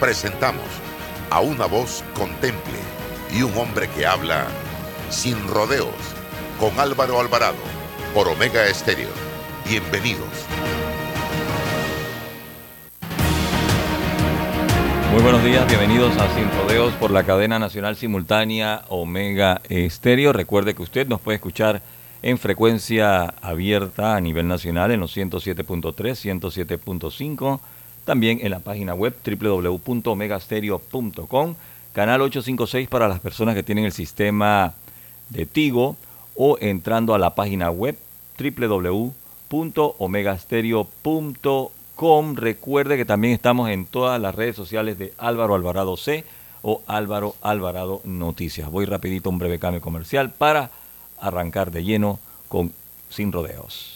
presentamos a una voz contemple y un hombre que habla sin rodeos con Álvaro Alvarado por Omega Estéreo. Bienvenidos. Muy buenos días, bienvenidos a Sin Rodeos por la cadena nacional simultánea Omega Estéreo. Recuerde que usted nos puede escuchar en frecuencia abierta a nivel nacional en los 107.3, 107.5 también en la página web www.omegastereo.com, canal 856 para las personas que tienen el sistema de Tigo o entrando a la página web www.omegastereo.com. Recuerde que también estamos en todas las redes sociales de Álvaro Alvarado C o Álvaro Alvarado Noticias. Voy rapidito un breve cambio comercial para arrancar de lleno con Sin Rodeos.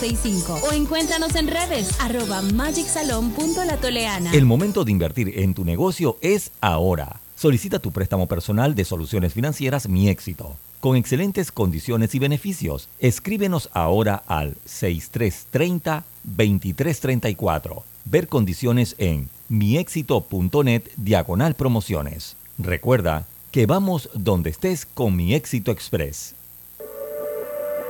o encuéntranos en redes arroba magicsalon.latoleana. El momento de invertir en tu negocio es ahora. Solicita tu préstamo personal de soluciones financieras Mi Éxito. Con excelentes condiciones y beneficios. Escríbenos ahora al 6330-2334. Ver condiciones en miexito.net diagonal promociones. Recuerda que vamos donde estés con Mi Éxito Express.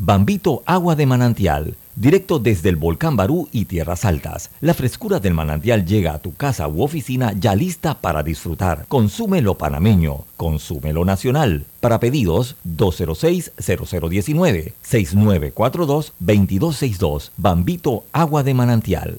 Bambito Agua de Manantial, directo desde el volcán Barú y Tierras Altas. La frescura del manantial llega a tu casa u oficina ya lista para disfrutar. Consúmelo panameño, consúmelo nacional. Para pedidos 206-0019-6942-2262. Bambito Agua de Manantial.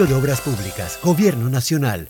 de Obras Públicas, Gobierno Nacional.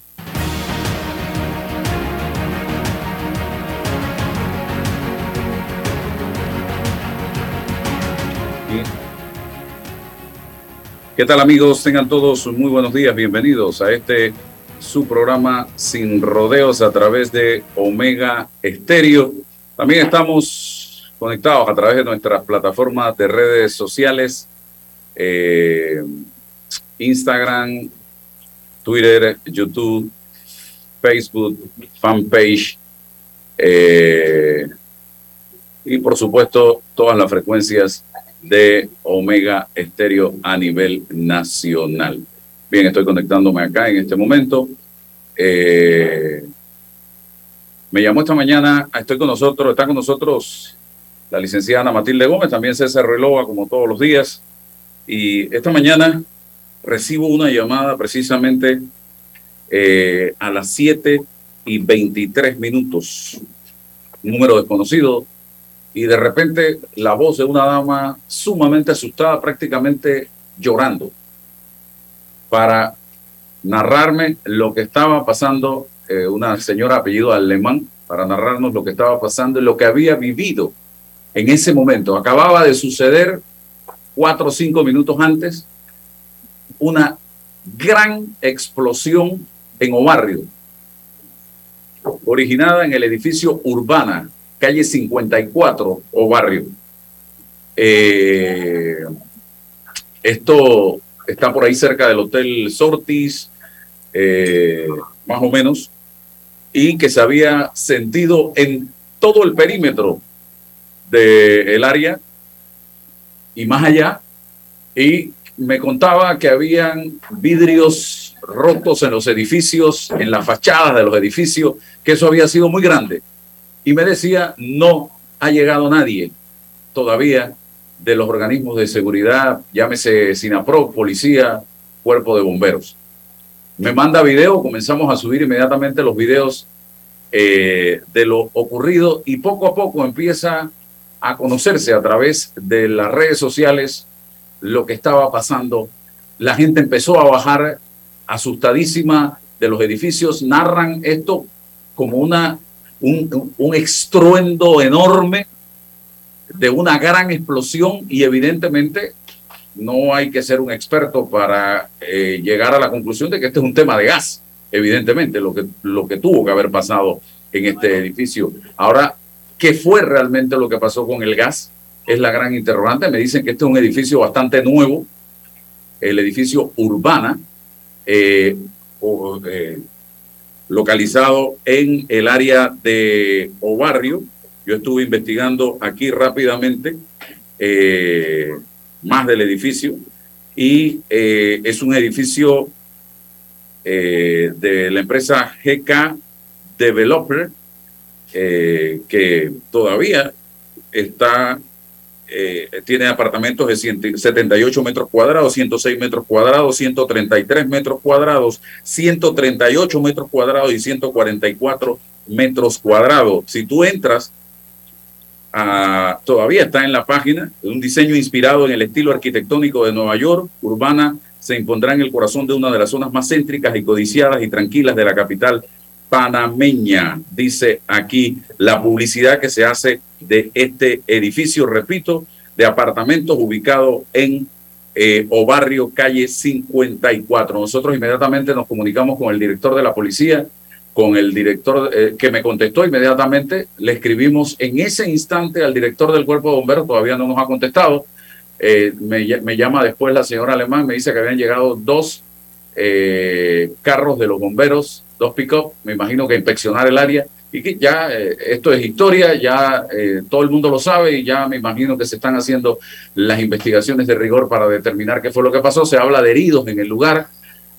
¿Qué tal amigos? Tengan todos muy buenos días, bienvenidos a este su programa Sin Rodeos a través de Omega Estéreo. También estamos conectados a través de nuestras plataformas de redes sociales, eh, Instagram, Twitter, YouTube, Facebook, fanpage eh, y por supuesto todas las frecuencias de Omega Estéreo a nivel nacional. Bien, estoy conectándome acá en este momento. Eh, me llamó esta mañana, estoy con nosotros, está con nosotros la licenciada Ana Matilde Gómez, también César Relova, como todos los días. Y esta mañana recibo una llamada precisamente eh, a las 7 y 23 minutos, número desconocido, y de repente la voz de una dama sumamente asustada, prácticamente llorando, para narrarme lo que estaba pasando, eh, una señora apellido alemán, para narrarnos lo que estaba pasando y lo que había vivido en ese momento. Acababa de suceder cuatro o cinco minutos antes una gran explosión en Obarrio, originada en el edificio Urbana, calle 54 o barrio. Eh, esto está por ahí cerca del Hotel Sortis, eh, más o menos, y que se había sentido en todo el perímetro del área y más allá, y me contaba que habían vidrios rotos en los edificios, en las fachadas de los edificios, que eso había sido muy grande y me decía, no ha llegado nadie todavía de los organismos de seguridad, llámese SINAPRO, policía, cuerpo de bomberos. Me manda video, comenzamos a subir inmediatamente los videos eh, de lo ocurrido y poco a poco empieza a conocerse a través de las redes sociales lo que estaba pasando. La gente empezó a bajar asustadísima de los edificios, narran esto como una un, un estruendo enorme de una gran explosión y evidentemente no hay que ser un experto para eh, llegar a la conclusión de que este es un tema de gas, evidentemente, lo que, lo que tuvo que haber pasado en este edificio. Ahora, ¿qué fue realmente lo que pasó con el gas? Es la gran interrogante. Me dicen que este es un edificio bastante nuevo, el edificio Urbana, eh, eh, localizado en el área de Obarrio. Yo estuve investigando aquí rápidamente eh, más del edificio y eh, es un edificio eh, de la empresa GK Developer que todavía está eh, tiene apartamentos de 78 metros cuadrados, 106 metros cuadrados, 133 metros cuadrados, 138 metros cuadrados y 144 metros cuadrados. Si tú entras, todavía está en la página, un diseño inspirado en el estilo arquitectónico de Nueva York, urbana, se impondrá en el corazón de una de las zonas más céntricas y codiciadas y tranquilas de la capital panameña, dice aquí la publicidad que se hace de este edificio, repito, de apartamentos ubicado en eh, o barrio calle 54. Nosotros inmediatamente nos comunicamos con el director de la policía, con el director eh, que me contestó inmediatamente, le escribimos en ese instante al director del cuerpo de bomberos, todavía no nos ha contestado, eh, me, me, llama después la señora Alemán, me dice que habían llegado dos carros de los bomberos, dos pick-up, me imagino que inspeccionar el área, y que ya eh, esto es historia, ya eh, todo el mundo lo sabe y ya me imagino que se están haciendo las investigaciones de rigor para determinar qué fue lo que pasó. Se habla de heridos en el lugar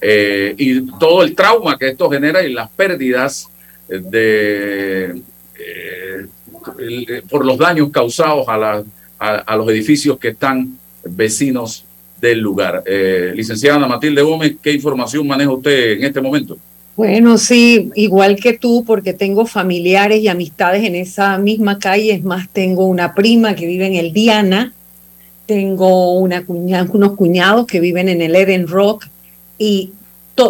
eh, y todo el trauma que esto genera y las pérdidas de por los daños causados a, la, a, los edificios que están vecinos del lugar. licenciada Matilde Gómez, ¿qué información maneja usted en este momento? Bueno, sí, igual que tú, porque tengo familiares y amistades en esa misma calle. Es más, tengo una prima que vive en el Diana, tengo una unos cuñados que viven en el Eden Rock y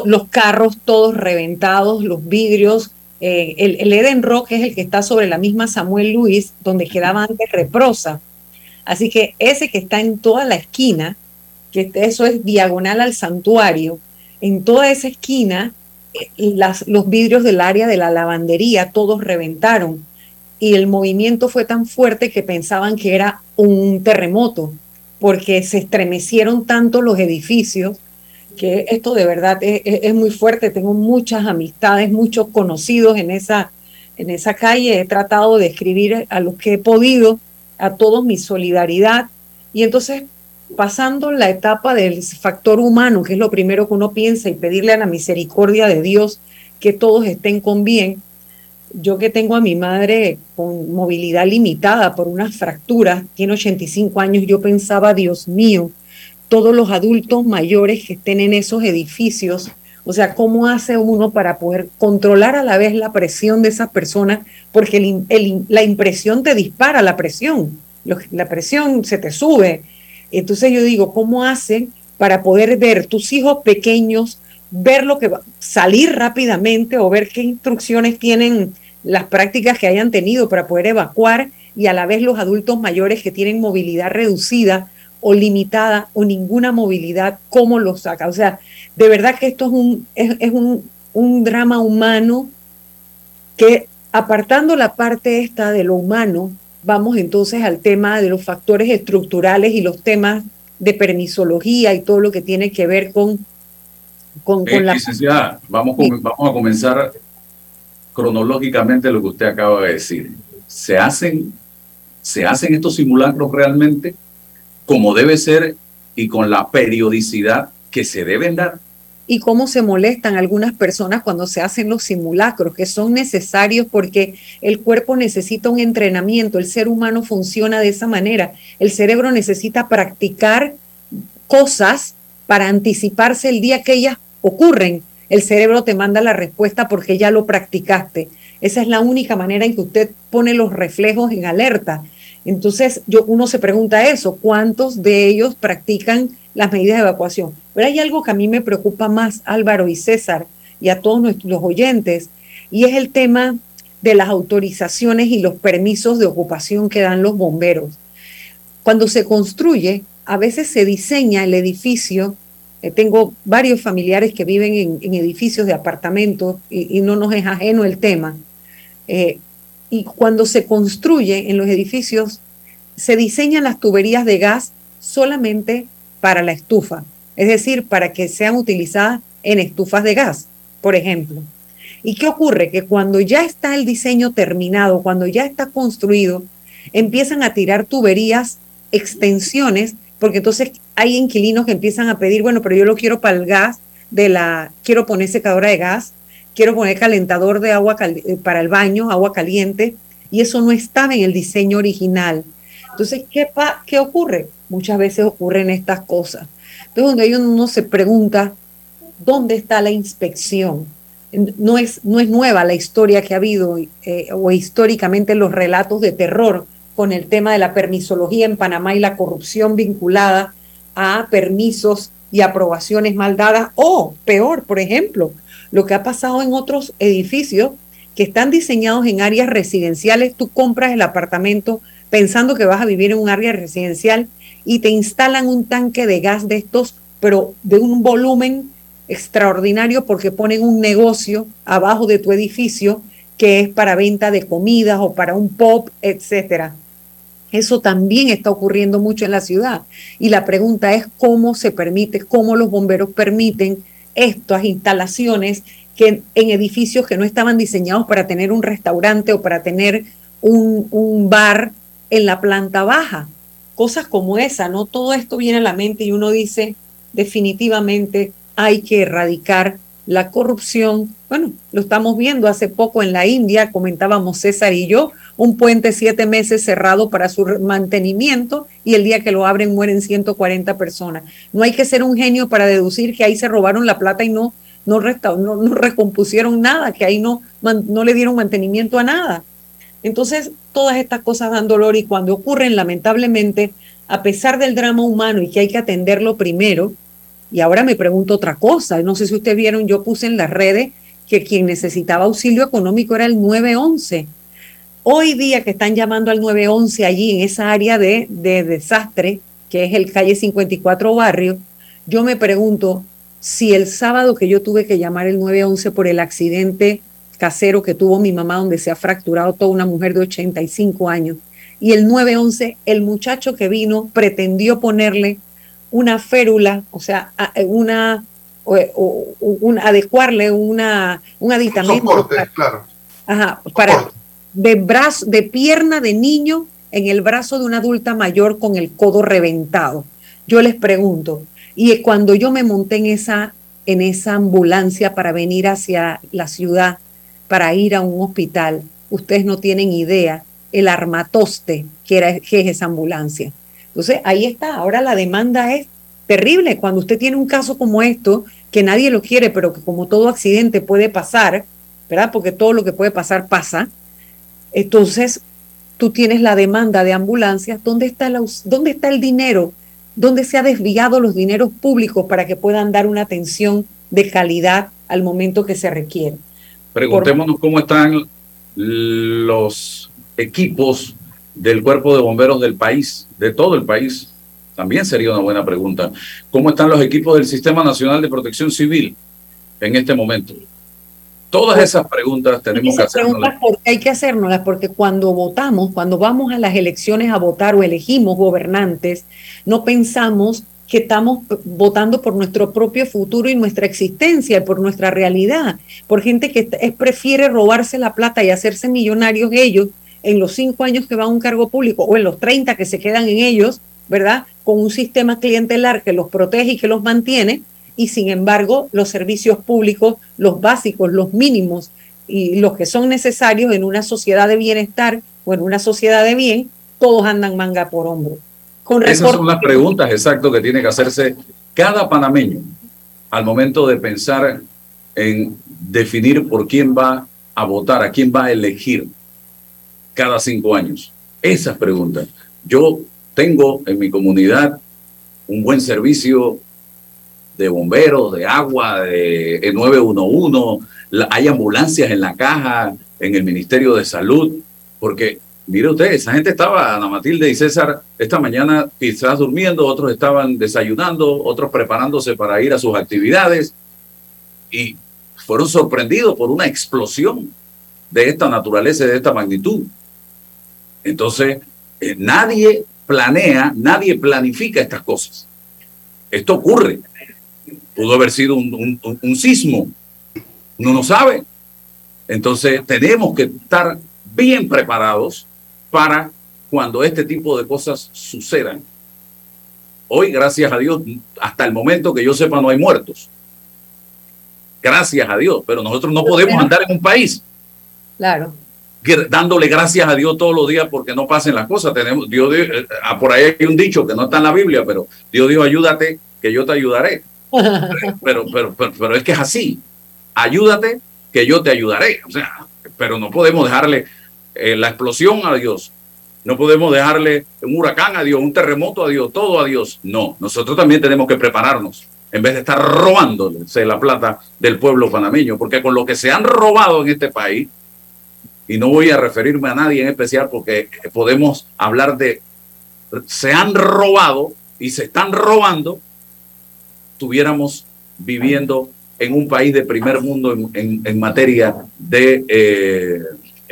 los carros todos reventados, los vidrios. Eh, el, el, Eden Rock es el que está sobre la misma Samuel Luis, donde quedaba antes Reprosa. Así que ese que está en toda la esquina, que eso es diagonal al santuario, en toda esa esquina las, los vidrios del área de la lavandería todos reventaron y el movimiento fue tan fuerte que pensaban que era un terremoto porque se estremecieron tanto los edificios que esto de verdad es, muy fuerte. Tengo muchas amistades, muchos conocidos en esa, en esa calle. He tratado de escribir a los que he podido, a todos mi solidaridad. Y entonces pasando la etapa del factor humano, que es lo primero que uno piensa, y pedirle a la misericordia de Dios que todos estén con bien, yo que tengo a mi madre con movilidad limitada por unas fracturas, tiene 85 años, yo pensaba, Dios mío, todos los adultos mayores que estén en esos edificios, o sea, ¿cómo hace uno para poder controlar a la vez la presión de esas personas? Porque la impresión te dispara la presión, la presión se te sube, entonces yo digo, ¿cómo hacen para poder ver tus hijos pequeños, ver lo que va, salir rápidamente o ver qué instrucciones tienen las prácticas que hayan tenido para poder evacuar y a la vez los adultos mayores que tienen movilidad reducida o limitada o ninguna movilidad, cómo los saca? O sea, de verdad que esto es un, es, un, un drama humano que apartando la parte esta de lo humano, vamos entonces al tema de los factores estructurales y los temas de permisología y todo lo que tiene que ver con, con, eh, la... Licenciada, vamos, vamos a comenzar cronológicamente lo que usted acaba de decir. ¿Se hacen, ¿Se hacen estos simulacros realmente como debe ser y con la periodicidad que se deben dar? Y cómo se molestan algunas personas cuando se hacen los simulacros, que son necesarios porque el cuerpo necesita un entrenamiento, el ser humano funciona de esa manera, el cerebro necesita practicar cosas para anticiparse el día que ellas ocurren. El cerebro te manda la respuesta porque ya lo practicaste. Esa es la única manera en que usted pone los reflejos en alerta. Entonces, yo, uno se pregunta eso, ¿cuántos de ellos practican las medidas de evacuación? Pero hay algo que a mí me preocupa más, Álvaro y César, y a todos nuestros oyentes, y es el tema de las autorizaciones y los permisos de ocupación que dan los bomberos. Cuando se construye, a veces se diseña el edificio. Eh, tengo varios familiares que viven en, edificios de apartamentos y, no nos es ajeno el tema. Eh, y cuando se construye en los edificios, se diseñan las tuberías de gas solamente para la estufa, es decir, para que sean utilizadas en estufas de gas, por ejemplo. ¿Y qué ocurre? Que cuando ya está el diseño terminado, cuando ya está construido, empiezan a tirar tuberías, extensiones, porque entonces hay inquilinos que empiezan a pedir, bueno, pero yo lo quiero para el gas de la, quiero poner secadora de gas, quiero poner calentador de agua eh, para el baño, agua caliente, y eso no estaba en el diseño original. Entonces, ¿qué, qué ocurre? Muchas veces ocurren estas cosas. Entonces, donde uno se pregunta, ¿dónde está la inspección? No es, no es nueva la historia que ha habido, eh, o históricamente los relatos de terror con el tema de la permisología en Panamá y la corrupción vinculada a permisos y aprobaciones mal dadas, o peor, por ejemplo, lo que ha pasado en otros edificios que están diseñados en áreas residenciales, tú compras el apartamento pensando que vas a vivir en un área residencial y te instalan un tanque de gas de estos, pero de un volumen extraordinario porque ponen un negocio abajo de tu edificio que es para venta de comidas o para un pop, etcétera. Eso también está ocurriendo mucho en la ciudad. Y la pregunta es cómo se permite, cómo los bomberos permiten estas instalaciones que en edificios que no estaban diseñados para tener un restaurante o para tener un, un bar en la planta baja. Cosas como esa, ¿no? Todo esto viene a la mente y uno dice, definitivamente hay que erradicar la corrupción. Bueno, lo estamos viendo hace poco en la India, comentábamos César y yo, un puente siete meses cerrado para su mantenimiento y el día que lo abren mueren 140 personas. No hay que ser un genio para deducir que ahí se robaron la plata y no no, no, no recompusieron nada, que ahí no, no le dieron mantenimiento a nada. Entonces, todas estas cosas dan dolor y cuando ocurren, lamentablemente, a pesar del drama humano y que hay que atenderlo primero, y ahora me pregunto otra cosa, no sé si ustedes vieron, yo puse en las redes que quien necesitaba auxilio económico era el 911. Hoy día que están llamando al 911 allí en esa área de, de desastre, que es el calle 54 barrio, yo me pregunto si el sábado que yo tuve que llamar el 911 por el accidente casero que tuvo mi mamá, donde se ha fracturado toda una mujer de 85 años. Y el 911, el muchacho que vino pretendió ponerle una férula, o sea, una, o, adecuarle una, un aditamento. claro. Ajá, para de brazo, de pierna de niño en el brazo de una adulta mayor con el codo reventado. Yo les pregunto, y cuando yo me monté en esa, en esa ambulancia para venir hacia la ciudad, para ir a un hospital, ustedes no tienen idea el armatoste que, era, que es esa ambulancia. Entonces, ahí está. Ahora la demanda es terrible. Cuando usted tiene un caso como esto, que nadie lo quiere, pero que como todo accidente puede pasar, ¿verdad? Porque todo lo que puede pasar pasa. Entonces, tú tienes la demanda de ambulancias. ¿Dónde está, dónde está el dinero? ¿Dónde se ha desviado los dineros públicos para que puedan dar una atención de calidad al momento que se requiere? Preguntémonos cómo están los equipos del cuerpo de bomberos del país, de todo el país. También sería una buena pregunta. ¿Cómo están los equipos del Sistema Nacional de Protección Civil en este momento? Todas esas preguntas tenemos que hacernos. Hay que hacernoslas porque cuando votamos, cuando vamos a las elecciones a votar o elegimos gobernantes, no pensamos que estamos votando por nuestro propio futuro y nuestra existencia, por nuestra realidad, por gente que es, prefiere robarse la plata y hacerse millonarios ellos en los cinco años que van a un cargo público o en los 30 que se quedan en ellos, ¿verdad? Con un sistema clientelar que los protege y que los mantiene, y sin embargo los servicios públicos, los básicos, los mínimos y los que son necesarios en una sociedad de bienestar o en una sociedad de bien, todos andan manga por hombro. Esas son las preguntas exactas que tiene que hacerse cada panameño al momento de pensar en definir por quién va a votar, a quién va a elegir cada cinco años. Esas preguntas. Yo tengo en mi comunidad un buen servicio de bomberos, de agua, de 911, hay ambulancias en la caja, en el Ministerio de Salud, porque Mire usted, esa gente estaba, Ana Matilde y César, esta mañana quizás durmiendo, otros estaban desayunando, otros preparándose para ir a sus actividades y fueron sorprendidos por una explosión de esta naturaleza de esta magnitud. Entonces, eh, nadie planea, nadie planifica estas cosas. Esto ocurre. Pudo haber sido un, un sismo. Uno no sabe. Entonces, tenemos que estar bien preparados para cuando este tipo de cosas sucedan. Hoy, gracias a Dios, hasta el momento que yo sepa, no hay muertos. Gracias a Dios, pero nosotros no podemos andar en un país. Claro. Dándole gracias a Dios todos los días porque no pasen las cosas. Tenemos, Dios, eh, ah, por ahí hay un dicho que no está en la Biblia, pero Dios dijo, ayúdate, que yo te ayudaré. pero, pero, pero, pero es que es así. Ayúdate, que yo te ayudaré. O sea, pero no podemos dejarle eh, la explosión a Dios. No podemos dejarle un huracán a Dios, un terremoto a Dios, todo a Dios. No, nosotros también tenemos que prepararnos en vez de estar robándose la plata del pueblo panameño, porque con lo que se han robado en este país, y no voy a referirme a nadie en especial porque podemos hablar de, se han robado y se están robando, tuviéramos viviendo en un país de primer mundo en, materia de eh,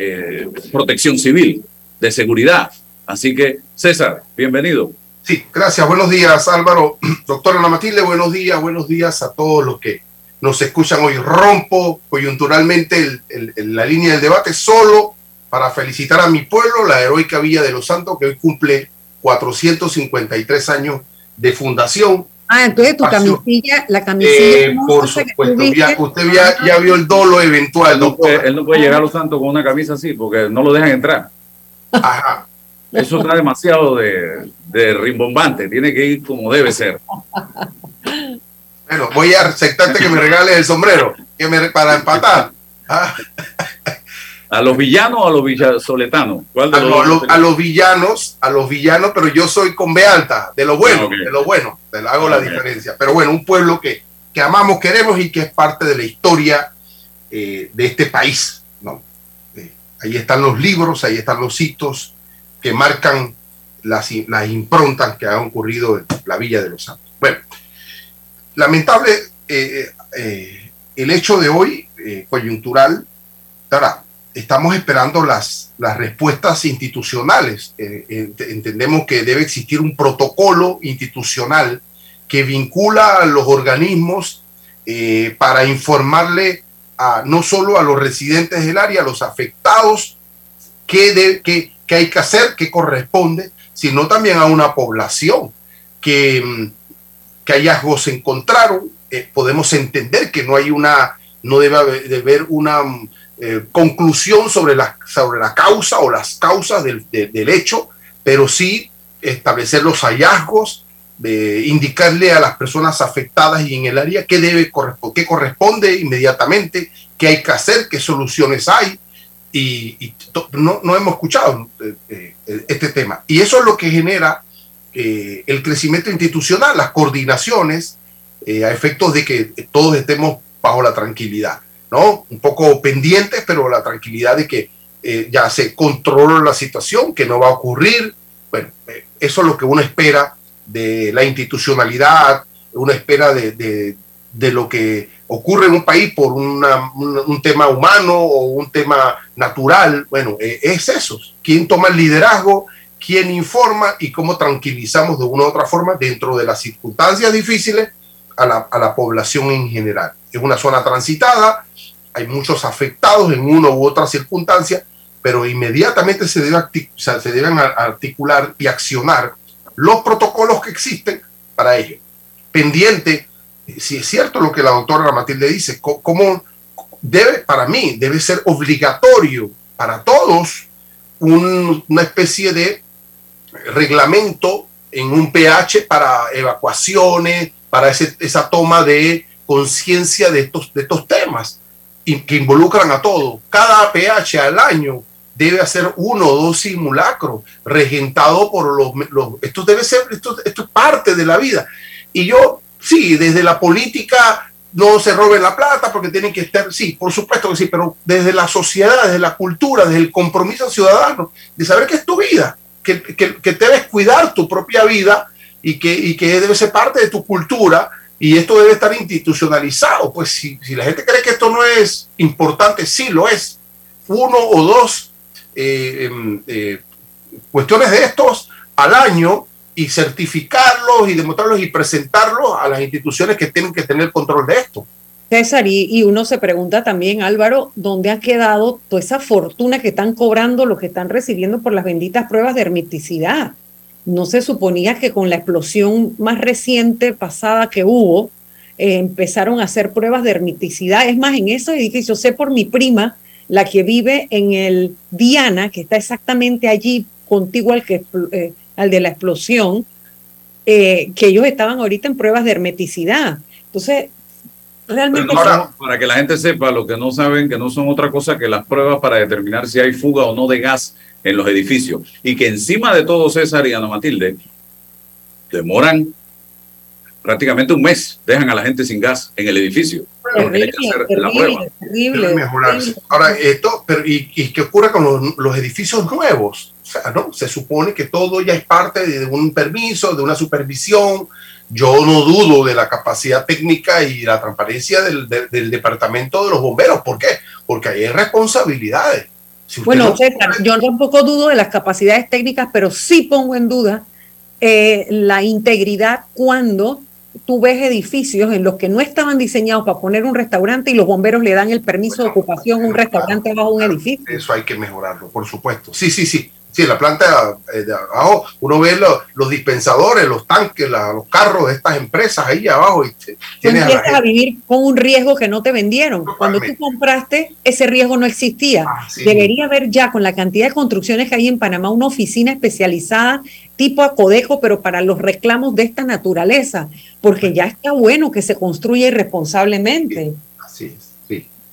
eh, protección civil, de seguridad. Así que, César, bienvenido. Sí, gracias. Buenos días, Álvaro. Doctora Ana Matilde, buenos días, buenos días a todos los que nos escuchan hoy. Rompo coyunturalmente la línea del debate solo para felicitar a mi pueblo, la heroica Villa de los Santos, que hoy cumple 453 años de fundación Ah, entonces tu camisilla, la camisilla. Eh, por supuesto, usted ya, vio el dolo eventual, doctor. él no puede llegar a los santos con una camisa así porque no lo dejan entrar. Ajá. Eso está demasiado de, rimbombante, tiene que ir como debe ser. Bueno, voy a aceptarte que me regales el sombrero que me, para empatar. Ah. ¿A los villanos o a los villasoletanos? ¿Cuál de a, los, a, los villanos, a los villanos, pero yo soy con B alta, de lo bueno, de lo bueno, te hago la diferencia. Pero bueno, un pueblo que, que amamos, queremos y que es parte de la historia eh, de este país. ¿no? Eh, ahí están los libros, ahí están los hitos que marcan las, las improntas que han ocurrido en la Villa de los Santos. Bueno, lamentable eh, el hecho de hoy, coyuntural, ahora, estamos esperando las, las respuestas institucionales. entendemos que debe existir un protocolo institucional que vincula a los organismos para informarle no solo a los residentes del área, a los afectados, qué, de, hay que hacer, qué corresponde, sino también a una población que, mm, que hallazgos se encontraron. Eh, podemos entender que no hay una, no debe haber, una mm, eh, conclusión sobre la, sobre la causa o las causas del, del hecho, pero sí establecer los hallazgos, de indicarle a las personas afectadas y en el área qué debe qué corresponde inmediatamente, qué hay que hacer, qué soluciones hay. Y, no, no, hemos escuchado eh, eh, este tema. Y eso es lo que genera eh, el crecimiento institucional, las coordinaciones, a efectos de que todos estemos bajo la tranquilidad, ¿no? Un poco pendientes, pero la tranquilidad de que ya se controla la situación, que no va a ocurrir. Bueno, eso es lo que uno espera de la institucionalidad, una espera de, lo que ocurre en un país por un, tema humano o un tema natural. Bueno, e, es eso. ¿Quién toma el liderazgo? ¿Quién informa? Y cómo tranquilizamos de una u otra forma dentro de las circunstancias difíciles a la, a la población en general. Es una zona transitada, hay muchos afectados en una u otra circunstancia, pero inmediatamente se, debe se deben articular y accionar los protocolos que existen para ello. Pendiente, si es cierto lo que la doctora Matilde dice, cómo debe, para mí, debe ser obligatorio para todos una especie de reglamento en un pH para evacuaciones, para esa toma de conciencia de estos, de estos temas que involucran a todos. Cada pH al año debe hacer uno o dos simulacros regentado por los, esto debe ser esto, esto es parte de la vida y yo sí desde la política no se roben la plata porque tienen que estar sí por supuesto que sí pero desde la sociedad desde la cultura desde el compromiso ciudadano de saber que es tu vida que, que, debes cuidar tu propia vida y que, y que debe ser parte de tu cultura y esto debe estar institucionalizado. Pues si, si la gente cree que esto no es importante, sí lo es. Uno o dos eh, em, eh, cuestiones de estos al año y certificarlos y demostrarlos y presentarlos a las instituciones que tienen que tener control de esto. César, y, uno se pregunta también, Álvaro, ¿dónde ha quedado toda esa fortuna que están cobrando los que están recibiendo por las benditas pruebas de hermeticidad? No se suponía que con la explosión más reciente pasada que hubo, eh, empezaron a hacer pruebas de hermeticidad. Es más, en esos edificios, sé por mi prima, la que vive en el Diana, que está exactamente allí contigo al, que, eh, al de la explosión, eh, que ellos estaban ahorita en pruebas de hermeticidad. Entonces, realmente... para que la gente sepa, lo que no saben, que no son otra cosa que las pruebas para determinar si hay fuga o no de gas en los edificios. Y que encima de todo, César y Ana Matilde, demoran prácticamente un mes, dejan a la gente sin gas en el edificio. Ahora, esto, pero ¿y, y qué ocurre con los, edificios nuevos? O sea, ¿no? Se supone que todo ya es parte de un permiso, de una supervisión. Yo no dudo de la capacidad técnica y la transparencia del, departamento de los bomberos. ¿Por qué? Porque hay responsabilidades. Bueno, yo tampoco dudo de las capacidades técnicas, pero sí pongo en duda eh, la integridad cuando tú ves edificios en los que no estaban diseñados para poner un restaurante y los bomberos le dan el permiso de ocupación a un restaurante bajo un edificio. Eso hay que mejorarlo, por supuesto. Sí, sí, sí. Sí, la planta eh, de abajo, uno ve los, dispensadores, los tanques, los carros de estas empresas ahí abajo. Y tienes empiezas a, vivir con un riesgo que no te vendieron. Cuando tú compraste, ese riesgo no existía. Debería haber ya, con la cantidad de construcciones que hay en Panamá, una oficina especializada tipo Acodejo, pero para los reclamos de esta naturaleza, porque ya está bueno que se construya irresponsablemente. Así es.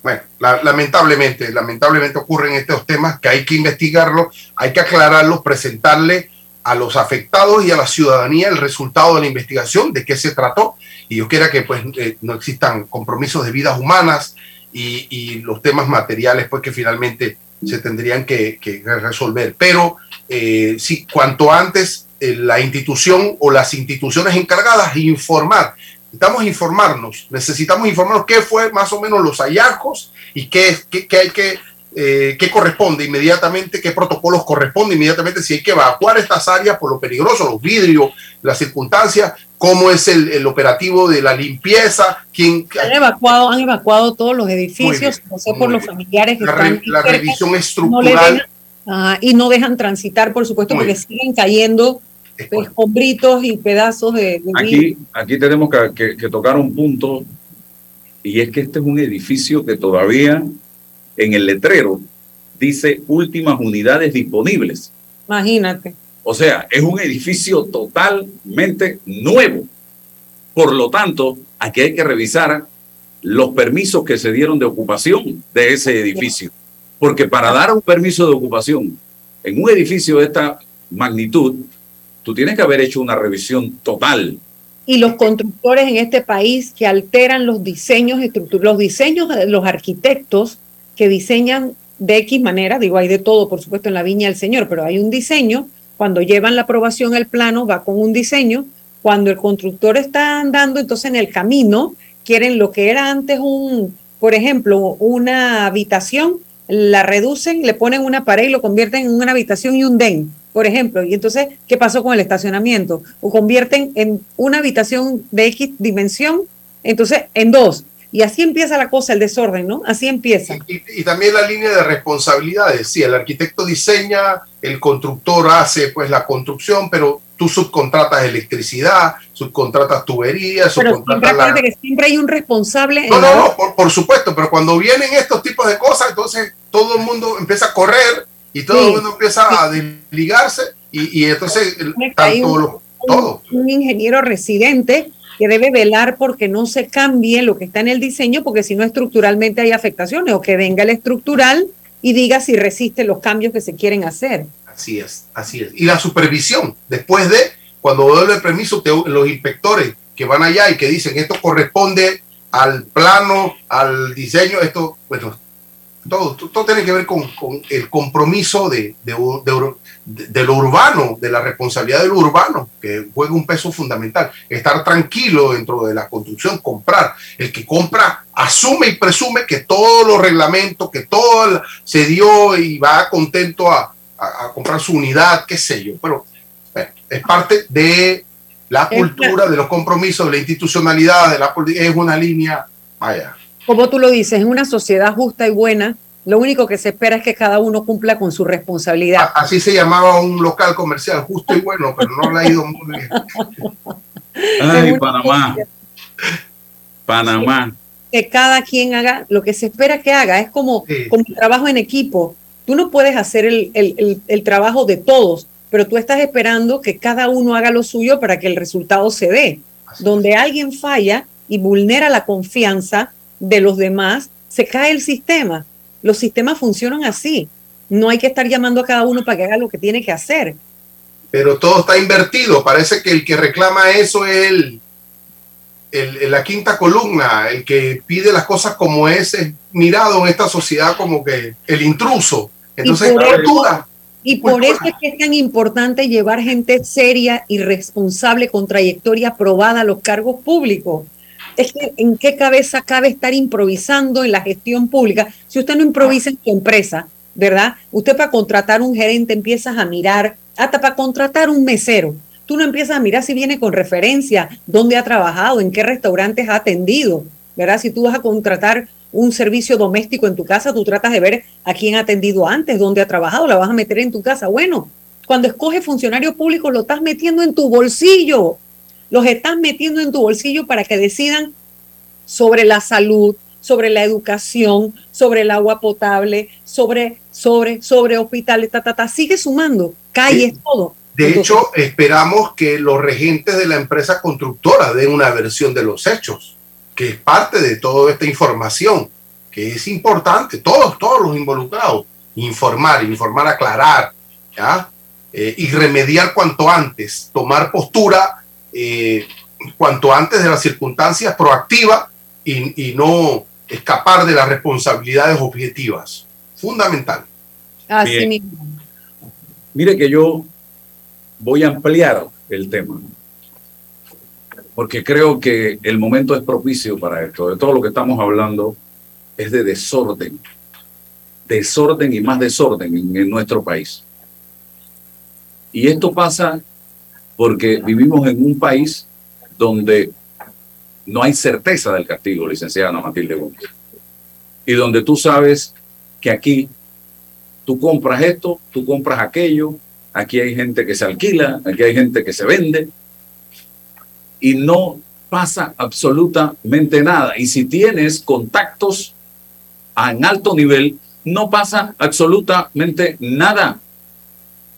Bueno, lamentablemente, lamentablemente ocurren estos temas que hay que investigarlos, hay que aclararlos, presentarle a los afectados y a la ciudadanía el resultado de la investigación, de qué se trató. Y yo quiera que pues eh, no existan compromisos de vidas humanas y, los temas materiales pues que finalmente se tendrían que, resolver. Pero eh, sí, cuanto antes eh, la institución o las instituciones encargadas informar necesitamos informarnos, necesitamos informarnos qué fue más o menos los hallazgos y qué, qué, hay que, eh, qué corresponde inmediatamente, qué protocolos corresponde inmediatamente, si hay que evacuar estas áreas por lo peligroso, los vidrios, las circunstancias, cómo es el, el operativo de la limpieza, quién... Han evacuado, han evacuado todos los edificios, no sé por los familiares que la, están... La revisión estructural... y no dejan transitar, por supuesto, porque siguen cayendo escombritos y pedazos de, aquí aquí tenemos que, tocar un punto y es que este es un edificio que todavía en el letrero dice últimas unidades disponibles. Imagínate. O sea es un edificio totalmente nuevo. Por lo tanto aquí hay que revisar los permisos que se dieron de ocupación de ese edificio. Porque para dar un permiso de ocupación en un edificio de esta magnitud tú tienes que haber hecho una revisión total. Y los constructores en este país que alteran los diseños, los diseños los arquitectos que diseñan de X manera, digo, hay de todo, por supuesto, en la viña del Señor, pero hay un diseño, cuando llevan la aprobación al plano, va con un diseño, cuando el constructor está andando, entonces en el camino, quieren lo que era antes un, por ejemplo, una habitación, la reducen, le ponen una pared y lo convierten en una habitación y un den por ejemplo. Y entonces, ¿qué pasó con el estacionamiento? O convierten en una habitación de X dimensión, entonces en dos. Y así empieza la cosa, el desorden, ¿no? Así empieza. Y, también la línea de responsabilidades. Sí, el arquitecto diseña, el constructor hace pues la construcción, pero tú subcontratas electricidad, subcontratas tuberías, subcontratas pero siempre, que siempre hay un responsable. No, no, no, por, por, supuesto, pero cuando vienen estos tipos de cosas, entonces todo el mundo empieza a correr y todo el mundo empieza a desligarse y, y entonces tanto todo. Un ingeniero residente que debe velar porque no se cambie lo que está en el diseño, porque si no estructuralmente hay afectaciones, o que venga el estructural y diga si resiste los cambios que se quieren hacer. Así es, así es. Y la supervisión, después de, cuando doy el permiso, los inspectores que van allá y que dicen esto corresponde al plano, al diseño, esto, bueno, todo, todo tiene que ver con, el compromiso de, de, lo urbano, de la responsabilidad de lo urbano, que juega un peso fundamental. Estar tranquilo dentro de la construcción, comprar. El que compra asume y presume que todos los reglamentos, que todo se dio y va contento a, comprar su unidad, qué sé yo. Pero es parte de la cultura, de los compromisos, de la institucionalidad, de la es una línea, vaya, como tú lo dices, en una sociedad justa y buena, lo único que se espera es que cada uno cumpla con su responsabilidad. Así se llamaba un local comercial, justo y bueno, pero no le ha ido muy bien. Ay, Panamá. Panamá. Que cada quien haga lo que se espera que haga. Es como, como trabajo en equipo. Tú no puedes hacer el, el, el trabajo de todos, pero tú estás esperando que cada uno haga lo suyo para que el resultado se dé. Donde alguien falla y vulnera la confianza, de los demás, se cae el sistema. Los sistemas funcionan así. No hay que estar llamando a cada uno para que haga lo que tiene que hacer. Pero todo está invertido. Parece que el que reclama eso es el, el, la quinta columna, el que pide las cosas como es, es mirado en esta sociedad como que el intruso. Entonces, y por, eso, y por eso es que es tan importante llevar gente seria y responsable con trayectoria aprobada a los cargos públicos es que en qué cabeza cabe estar improvisando en la gestión pública si usted no improvisa en su empresa, ¿verdad? Usted para contratar un gerente empiezas a mirar, hasta para contratar un mesero, tú no empiezas a mirar si viene con referencia, dónde ha trabajado, en qué restaurantes ha atendido, ¿verdad? Si tú vas a contratar un servicio doméstico en tu casa, tú tratas de ver a quién ha atendido antes, dónde ha trabajado, la vas a meter en tu casa. Bueno, cuando escoges funcionario público, lo estás metiendo en tu bolsillo. Los estás metiendo en tu bolsillo para que decidan sobre la salud, sobre la educación, sobre el agua potable, sobre, sobre, sobre hospitales, ta, ta, ta. Sigue sumando, calles, todo. De hecho, esperamos que los regentes de la empresa constructora den una versión de los hechos, que es parte de toda esta información, que es importante, todos, todos los involucrados, informar, informar, aclarar, ¿ya? Eh, y remediar cuanto antes, tomar postura eh, cuanto antes de las circunstancias proactiva y, y no escapar de las responsabilidades objetivas. Fundamental. Así mismo. Mire que yo voy a ampliar el tema, porque creo que el momento es propicio para esto. De todo lo que estamos hablando es de desorden, desorden y más desorden en, en nuestro país. Y esto pasa porque vivimos en un país donde no hay certeza del castigo, licenciada Ana Matilde Gómez. Y donde tú sabes que aquí tú compras esto, tú compras aquello, aquí hay gente que se alquila, aquí hay gente que se vende, y no pasa absolutamente nada. Y si tienes contactos en alto nivel, no pasa absolutamente nada.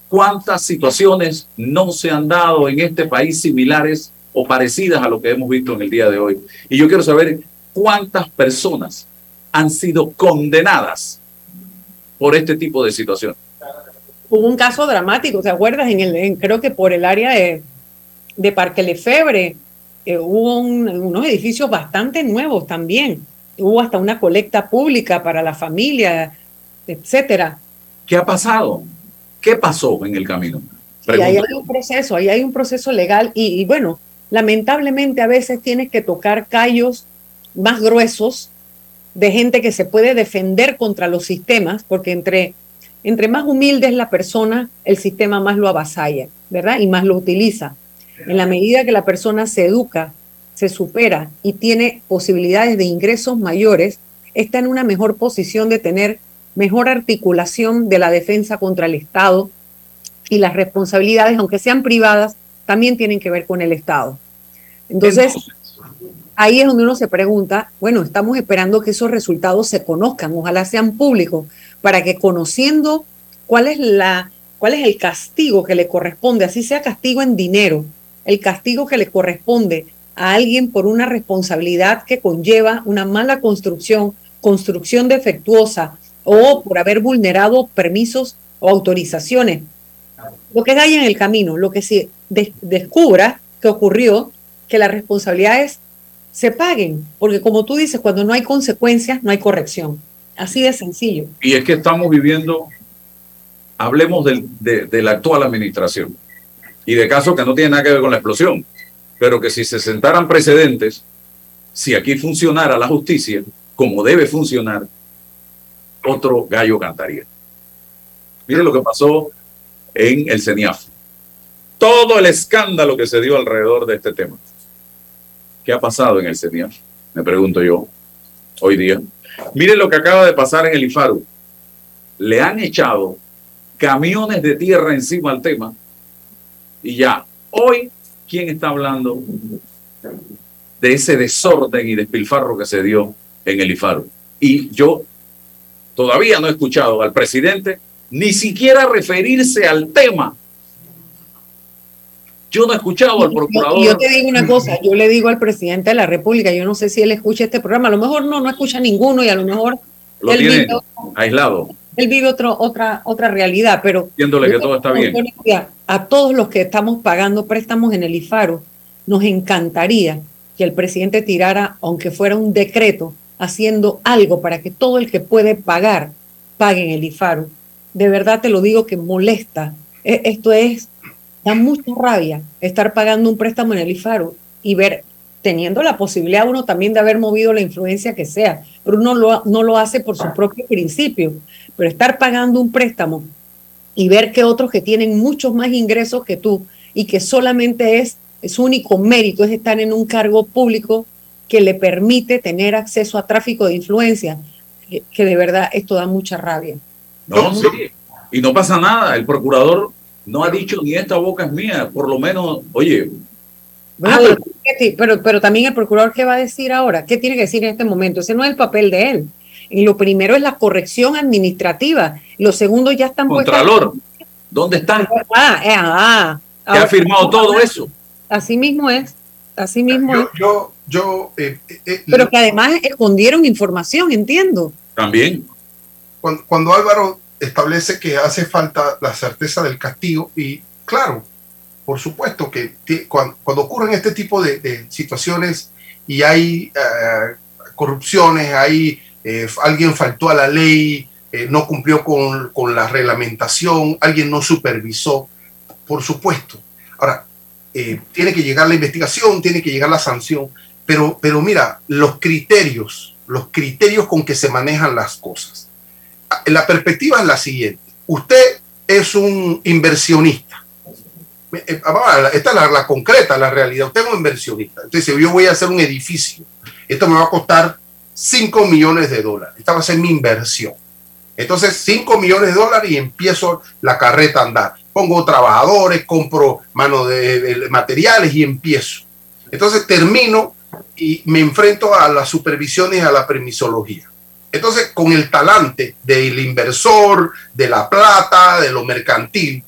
¿Cuántas situaciones no se han dado en este país similares o parecidas a lo que hemos visto en el día de hoy. Y yo quiero saber cuántas personas han sido condenadas por este tipo de situación. Hubo un caso dramático, ¿te acuerdas? En el, creo que por el área de, de Parque Lefebre eh, hubo unos edificios bastante nuevos también. Hubo hasta una colecta pública para la familia, etcétera. ¿Qué ha pasado? ¿Qué pasó en el camino? Y ahí hay un proceso, ahí hay un proceso legal y, y bueno, lamentablemente a veces tienes que tocar callos más gruesos de gente que se puede defender contra los sistemas, porque entre, entre más humilde es la persona, el sistema más lo avasalla, ¿verdad? Y más lo utiliza. En la medida que la persona se educa, se supera y tiene posibilidades de ingresos mayores, está en una mejor posición de tener mejor articulación de la defensa contra el Estado y las responsabilidades, aunque sean privadas, también tienen que ver con el Estado. Entonces, ahí es donde uno se pregunta, bueno, estamos esperando que esos resultados se conozcan, ojalá sean públicos, para que conociendo cuál es la cuál es el castigo que le corresponde, así sea castigo en dinero, el castigo que le corresponde a alguien por una responsabilidad que conlleva una mala construcción, construcción defectuosa o por haber vulnerado permisos o autorizaciones. Lo que haya en el camino, lo que se descubra que ocurrió, que las responsabilidades se paguen, porque como tú dices, cuando no hay consecuencias, no hay corrección. Así de sencillo. Y es que estamos viviendo, hablemos del, de, de la actual administración y de casos que no tienen nada que ver con la explosión, pero que si se sentaran precedentes, si aquí funcionara la justicia como debe funcionar, otro gallo cantaría. Miren lo que pasó en el CENIAF. Todo el escándalo que se dio alrededor de este tema. ¿Qué ha pasado en el CENIAF? Me pregunto yo, hoy día. Miren lo que acaba de pasar en el IFARU. Le han echado camiones de tierra encima al tema y ya. Hoy, ¿quién está hablando de ese desorden y despilfarro que se dio en el IFARU? Y yo todavía no he escuchado al presidente ni siquiera referirse al tema. Yo no he escuchado al procurador. Yo te digo una cosa, yo le digo al presidente de la República, yo no sé si él escucha este programa, a lo mejor no, no escucha ninguno y a lo mejor lo él tiene vive, aislado. él vive otro, otra, otra realidad, pero que todo está bien. a todos los que estamos pagando préstamos en el IFARO, nos encantaría que el presidente tirara, aunque fuera un decreto, haciendo algo para que todo el que puede pagar, pague en el IFARO. De verdad te lo digo que molesta. E- Esto es, da mucha rabia estar pagando un préstamo en el IFARO y ver, teniendo la posibilidad uno también de haber movido la influencia que sea, pero uno lo, no lo hace por su propio principio. Pero estar pagando un préstamo y ver que otros que tienen muchos más ingresos que tú y que solamente es, su único mérito es estar en un cargo público, que le permite tener acceso a tráfico de influencia, que, que de verdad esto da mucha rabia. No, sí. Y no pasa nada. El procurador no ha dicho ni esta boca es mía. Por lo menos, oye. Bueno, pero, pero, pero también el procurador, ¿qué va a decir ahora? ¿Qué tiene que decir en este momento? Ese no es el papel de él. Y lo primero es la corrección administrativa. Los segundos ya están Contralor, ¿dónde están? Ah, eh, ah, ¿Qué ha firmado todo eso? Así mismo es. Así mismo yo, es. Yo, yo, eh, eh, Pero que además escondieron información, entiendo. También. Cuando, cuando Álvaro establece que hace falta la certeza del castigo y claro, por supuesto que cuando, cuando, ocurren este tipo de, de situaciones y hay uh, corrupciones, hay eh, alguien faltó a la ley, eh, no cumplió con, con, la reglamentación, alguien no supervisó, por supuesto. Ahora, eh, tiene que llegar la investigación, tiene que llegar la sanción, pero, pero mira, los criterios, los criterios con que se manejan las cosas. La perspectiva es la siguiente. Usted es un inversionista. Esta es la, concreta, la realidad. Usted es un inversionista. Entonces, yo voy a hacer un edificio. Esto me va a costar 5 millones de dólares. Esta va a ser mi inversión. Entonces, 5 millones de dólares y empiezo la carreta a andar. Pongo trabajadores, compro mano de, materiales y empiezo. Entonces termino y me enfrento a las supervisiones, a la permisología. Entonces, con el talante del inversor, de la plata, de lo mercantil,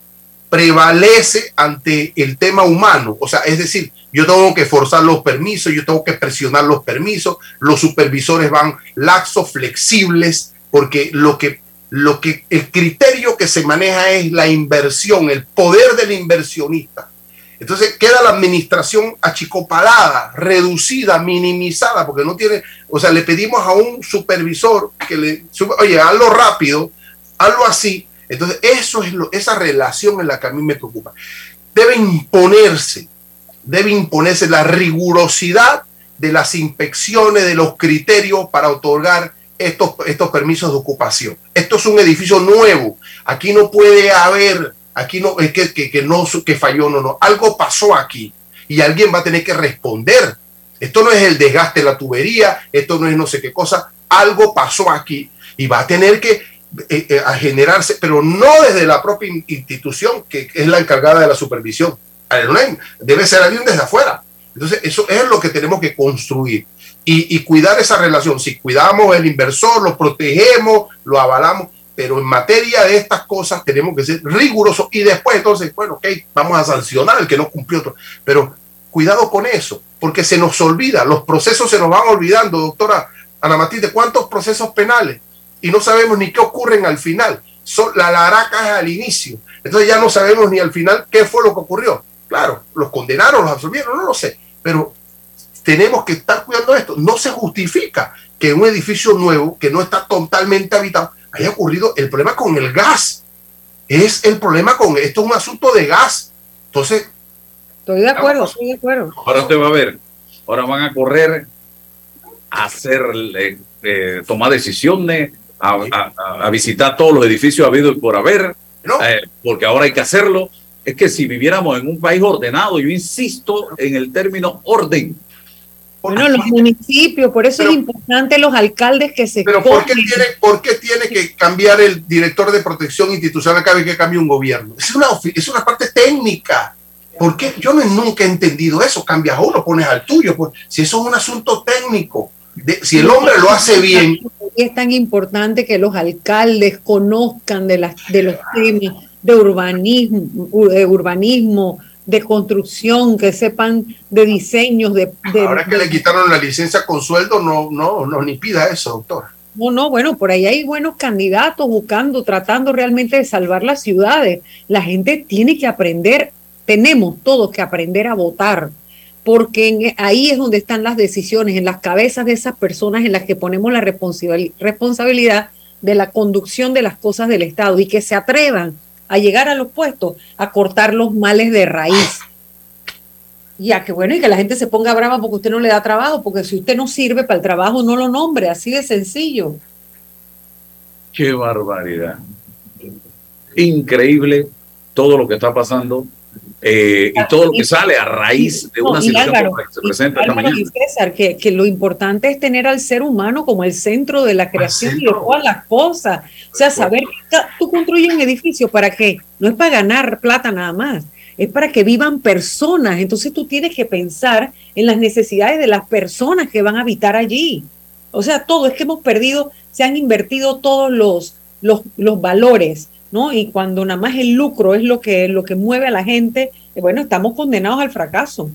prevalece ante el tema humano. O sea, es decir, yo tengo que forzar los permisos, yo tengo que presionar los permisos, los supervisores van laxos, flexibles, porque lo que, lo que, el criterio que se maneja es la inversión, el poder del inversionista. Entonces queda la administración achicopalada, reducida, minimizada, porque no tiene, o sea, le pedimos a un supervisor que le, oye, hazlo rápido, hazlo así. Entonces, eso es lo, esa relación en la que a mí me preocupa. Debe imponerse, debe imponerse la rigurosidad de las inspecciones, de los criterios para otorgar estos, estos permisos de ocupación. Esto es un edificio nuevo. Aquí no puede haber Aquí no es que, que, que, no que falló, no, no. Algo pasó aquí y alguien va a tener que responder. Esto no es el desgaste de la tubería, esto no es no sé qué cosa. Algo pasó aquí y va a tener que eh, eh, a generarse, pero no desde la propia institución que es la encargada de la supervisión. Debe ser alguien desde afuera. Entonces, eso es lo que tenemos que construir y, y cuidar esa relación. Si cuidamos el inversor, lo protegemos, lo avalamos, pero en materia de estas cosas tenemos que ser rigurosos. Y después entonces, bueno, ok, vamos a sancionar al que no cumplió, pero cuidado con eso, porque se nos olvida, los procesos se nos van olvidando, doctora Ana Matilde, ¿cuántos procesos penales? Y no sabemos ni qué ocurren al final, Son, la laraca es al inicio, entonces ya no sabemos ni al final qué fue lo que ocurrió. Claro, los condenaron, los absolvieron, no lo sé, pero tenemos que estar cuidando esto. No se justifica que un edificio nuevo, que no está totalmente habitado, haya ocurrido el problema con el gas. Es el problema con esto, es un asunto de gas. Entonces. Estoy de acuerdo, estoy de acuerdo. Ahora usted va a ver, ahora van a correr a hacer, eh, tomar decisiones, a, a, a, visitar todos los edificios habidos por haber, no. eh, porque ahora hay que hacerlo. Es que si viviéramos en un país ordenado, yo insisto en el término orden, bueno, los municipios, por eso pero, es importante los alcaldes que se Pero ¿por qué, tiene, ¿por qué tiene que cambiar el director de protección institucional cada vez que cambie un gobierno? Es una, es una parte técnica. ¿Por qué? Yo no, nunca he entendido eso. Cambias a uno, pones al tuyo. Pues, si eso es un asunto técnico. De, si el hombre lo hace bien. Es tan importante que los alcaldes conozcan de, las, de los temas de urbanismo, de urbanismo de construcción, que sepan de diseños, de... de Ahora que le quitaron la licencia con sueldo, no, no, no, ni pida eso, doctor. No, no, bueno, por ahí hay buenos candidatos buscando, tratando realmente de salvar las ciudades. La gente tiene que aprender, tenemos todos que aprender a votar, porque en, ahí es donde están las decisiones, en las cabezas de esas personas en las que ponemos la responsabilidad de la conducción de las cosas del Estado y que se atrevan a llegar a los puestos, a cortar los males de raíz. Y a que bueno, y que la gente se ponga brava porque usted no le da trabajo, porque si usted no sirve para el trabajo, no lo nombre, así de sencillo. Qué barbaridad. Increíble todo lo que está pasando eh, y todo lo que sale a raíz de una situación que se presenta esta mañana. César, que, que, lo importante es tener al ser humano como el centro de la creación y de todas las cosas. O sea, saber que tú construyes un edificio para qué? No es para ganar plata nada más, es para que vivan personas. Entonces tú tienes que pensar en las necesidades de las personas que van a habitar allí. O sea, todo es que hemos perdido, se han invertido todos los, los, los valores ¿no? Y cuando nada más el lucro es lo que, lo que mueve a la gente, eh, bueno, estamos condenados al fracaso.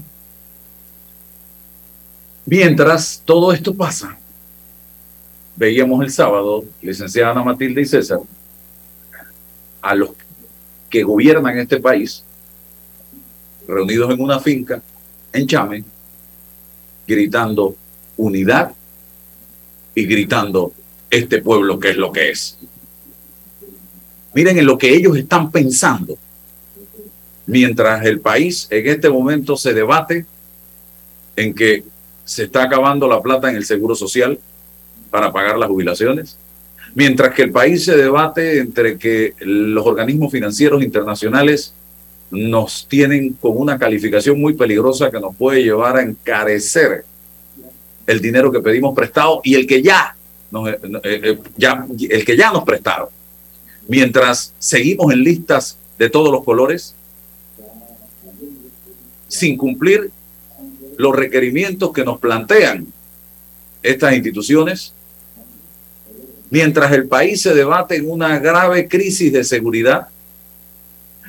Mientras todo esto pasa, veíamos el sábado, licenciada Ana Matilde y César, a los que gobiernan este país, reunidos en una finca en Chame, gritando unidad y gritando este pueblo que es lo que es. Miren en lo que ellos están pensando. Mientras el país en este momento se debate en que se está acabando la plata en el seguro social para pagar las jubilaciones, mientras que el país se debate entre que los organismos financieros internacionales nos tienen con una calificación muy peligrosa que nos puede llevar a encarecer el dinero que pedimos prestado y el que ya, nos, eh, eh, el que ya nos prestaron mientras seguimos en listas de todos los colores, sin cumplir los requerimientos que nos plantean estas instituciones, mientras el país se debate en una grave crisis de seguridad,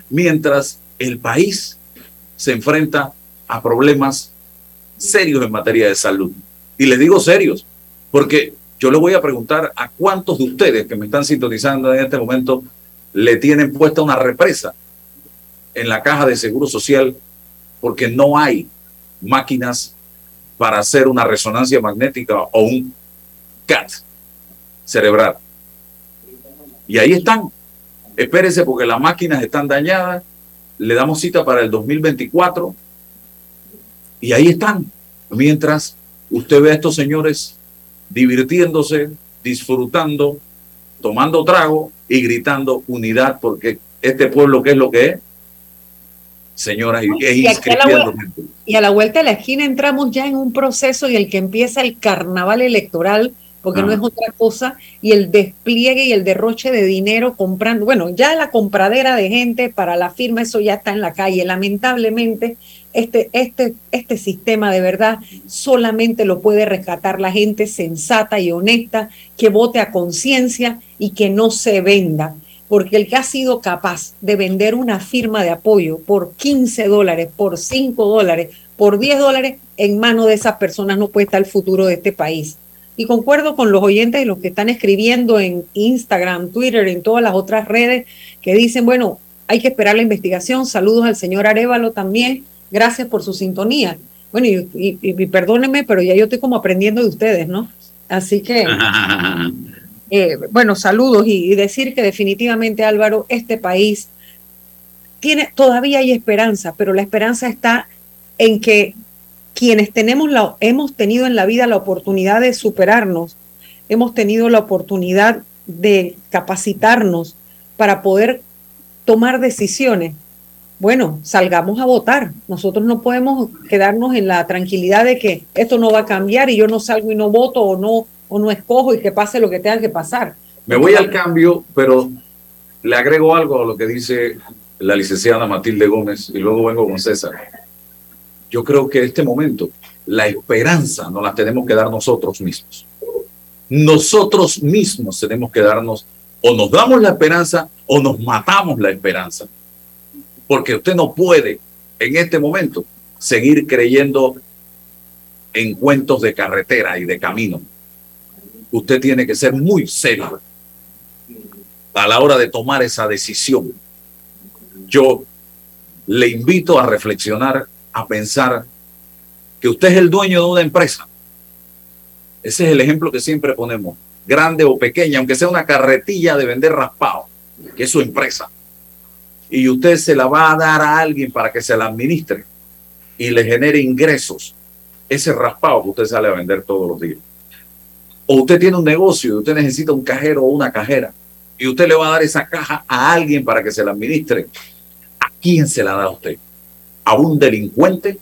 mientras el país se enfrenta a problemas serios en materia de salud. Y les digo serios, porque yo le voy a preguntar a cuántos de ustedes que me están sintonizando en este momento le tienen puesta una represa en la caja de seguro social porque no hay máquinas para hacer una resonancia magnética o un CAT cerebral. Y ahí están. Espérese porque las máquinas están dañadas. Le damos cita para el 2024. Y ahí están. Mientras usted ve a estos señores divirtiéndose, disfrutando, tomando trago y gritando unidad, porque este pueblo, ¿qué es lo que es? Señoras, y, y, y a la vuelta de la esquina entramos ya en un proceso y el que empieza el carnaval electoral, porque no es otra cosa, y el despliegue y el derroche de dinero comprando, bueno, ya la compradera de gente para la firma, eso ya está en la calle. Lamentablemente, este, este, este sistema de verdad solamente lo puede rescatar la gente sensata y honesta, que vote a conciencia y que no se venda. Porque el que ha sido capaz de vender una firma de apoyo por 15 dólares, por 5 dólares, por 10 dólares, en manos de esas personas no puede estar el futuro de este país. Y concuerdo con los oyentes y los que están escribiendo en Instagram, Twitter, en todas las otras redes, que dicen, bueno, hay que esperar la investigación. Saludos al señor Arevalo también Gracias por su sintonía. Bueno, y, perdónenme, pero ya yo estoy como aprendiendo de ustedes, ¿no? Así que, eh, bueno, saludos y, decir que definitivamente, Álvaro, este país tiene, todavía hay esperanza, pero la esperanza está en que quienes tenemos la, hemos tenido en la vida la oportunidad de superarnos, hemos tenido la oportunidad de capacitarnos para poder tomar decisiones bueno, salgamos a votar. Nosotros no podemos quedarnos en la tranquilidad de que esto no va a cambiar y yo no salgo y no voto o no, o no escojo y que pase lo que tenga que pasar. Me voy al cambio, pero le agrego algo a lo que dice la licenciada Matilde Gómez y luego vengo con César. Yo creo que en este momento la esperanza no la tenemos que dar nosotros mismos. Nosotros mismos tenemos que darnos o nos damos la esperanza o nos matamos la esperanza porque usted no puede en este momento seguir creyendo en cuentos de carretera y de camino. Usted tiene que ser muy serio a la hora de tomar esa decisión. Yo le invito a reflexionar, a pensar que usted es el dueño de una empresa. Ese es el ejemplo que siempre ponemos, grande o pequeña, aunque sea una carretilla de vender raspado, que es su empresa y usted se la va a dar a alguien para que se la administre y le genere ingresos, ese raspado que usted sale a vender todos los días. O usted tiene un negocio y usted necesita un cajero o una cajera y usted le va a dar esa caja a alguien para que se la administre. ¿A quién se la da usted? a un delincuente,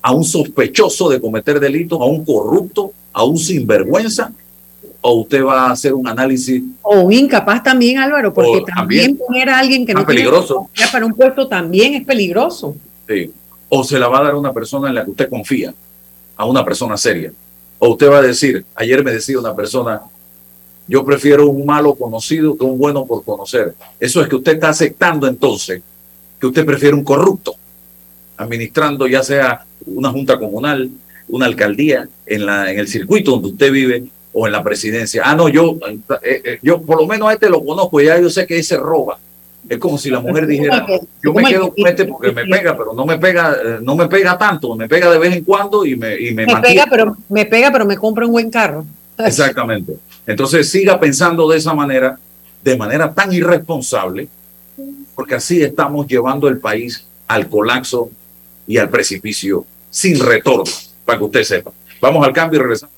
a un sospechoso de cometer delitos, a un corrupto, a un sinvergüenza? ¿O usted va a hacer un análisis? O un incapaz también, Álvaro, porque también, poner a alguien que no peligroso. tiene para un puesto también es peligroso. Sí. O se la va a dar a una persona en la que usted confía, a una persona seria. O usted va a decir, ayer me decía una persona, yo prefiero un malo conocido que un bueno por conocer. Eso es que usted está aceptando entonces que usted prefiere un corrupto, administrando ya sea una junta comunal, una alcaldía, en, la, en el circuito donde usted vive o en la presidencia. Ah, no, yo, eh, eh, yo por lo menos a este lo conozco, ya yo sé que ese roba. Es como si la mujer dijera, yo me quedo con este porque me pega, pero no me pega, eh, no me pega tanto, me pega de vez en cuando y me, y me, me pega, pero me pega, pero me compra un buen carro. Exactamente. Entonces siga pensando de esa manera, de manera tan irresponsable, porque así estamos llevando el país al colapso y al precipicio sin retorno, para que usted sepa. Vamos al cambio y regresamos.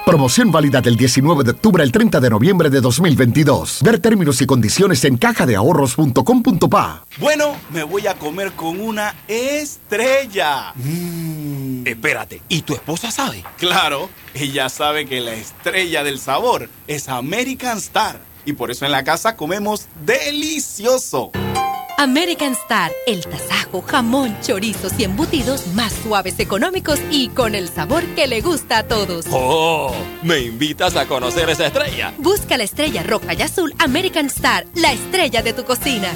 Promoción válida del 19 de octubre al 30 de noviembre de 2022. Ver términos y condiciones en cajadeahorros.com.pa. Bueno, me voy a comer con una estrella. Mm. Espérate, ¿y tu esposa sabe? Claro, ella sabe que la estrella del sabor es American Star. Y por eso en la casa comemos delicioso. American Star, el tasajo, jamón, chorizos y embutidos más suaves, económicos y con el sabor que le gusta a todos. ¡Oh! ¿Me invitas a conocer esa estrella? Busca la estrella roja y azul American Star, la estrella de tu cocina.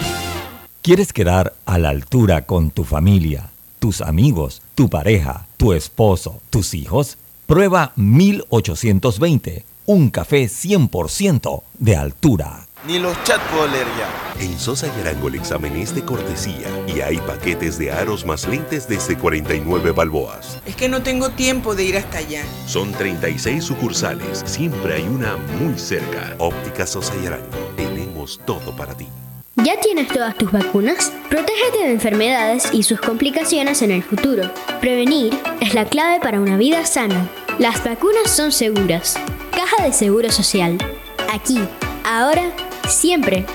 ¿Quieres quedar a la altura con tu familia, tus amigos, tu pareja, tu esposo, tus hijos? Prueba 1820, un café 100% de altura. Ni los chats puedo leer ya. En Sosa y Arango el examen es de cortesía y hay paquetes de aros más lentes desde 49 balboas. Es que no tengo tiempo de ir hasta allá. Son 36 sucursales, siempre hay una muy cerca. Óptica Sosa y Arango, tenemos todo para ti. ¿Ya tienes todas tus vacunas? Protégete de enfermedades y sus complicaciones en el futuro. Prevenir es la clave para una vida sana. Las vacunas son seguras. Caja de Seguro Social. Aquí, ahora, siempre.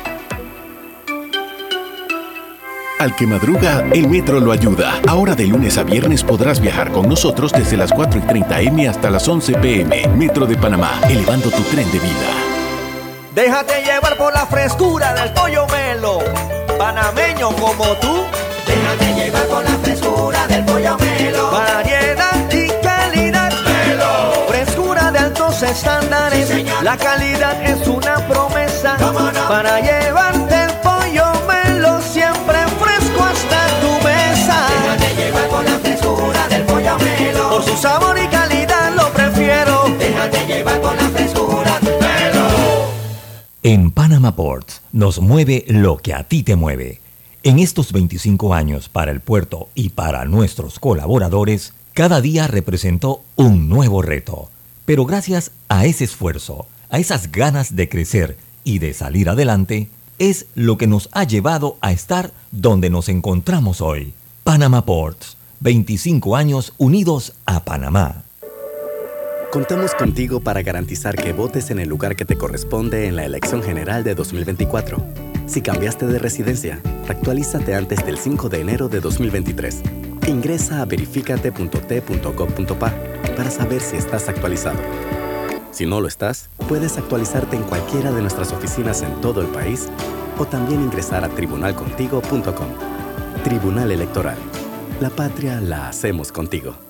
Al que madruga, el metro lo ayuda. Ahora de lunes a viernes podrás viajar con nosotros desde las 4 y 30 M hasta las 11 PM. Metro de Panamá, elevando tu tren de vida. Déjate llevar por la frescura del pollo melo. Panameño como tú. Déjate llevar por la frescura del pollo melo. Variedad y calidad. Melo. Frescura de altos estándares. Sí, señor. la calidad es una promesa. Para llevarte el pollo melo siempre fresco hasta tu mesa. Déjate llevar por la frescura del pollo melo. Por su sabor y calidad lo prefiero. Déjate llevar por la frescura del melo. En Panama Ports nos mueve lo que a ti te mueve. En estos 25 años para el puerto y para nuestros colaboradores, cada día representó un nuevo reto. Pero gracias a ese esfuerzo, a esas ganas de crecer y de salir adelante, es lo que nos ha llevado a estar donde nos encontramos hoy. Panama Ports, 25 años unidos a Panamá. Contamos contigo para garantizar que votes en el lugar que te corresponde en la elección general de 2024. Si cambiaste de residencia, actualízate antes del 5 de enero de 2023. Ingresa a verificate.t.gov.pa para saber si estás actualizado. Si no lo estás, puedes actualizarte en cualquiera de nuestras oficinas en todo el país o también ingresar a tribunalcontigo.com. Tribunal Electoral. La patria la hacemos contigo.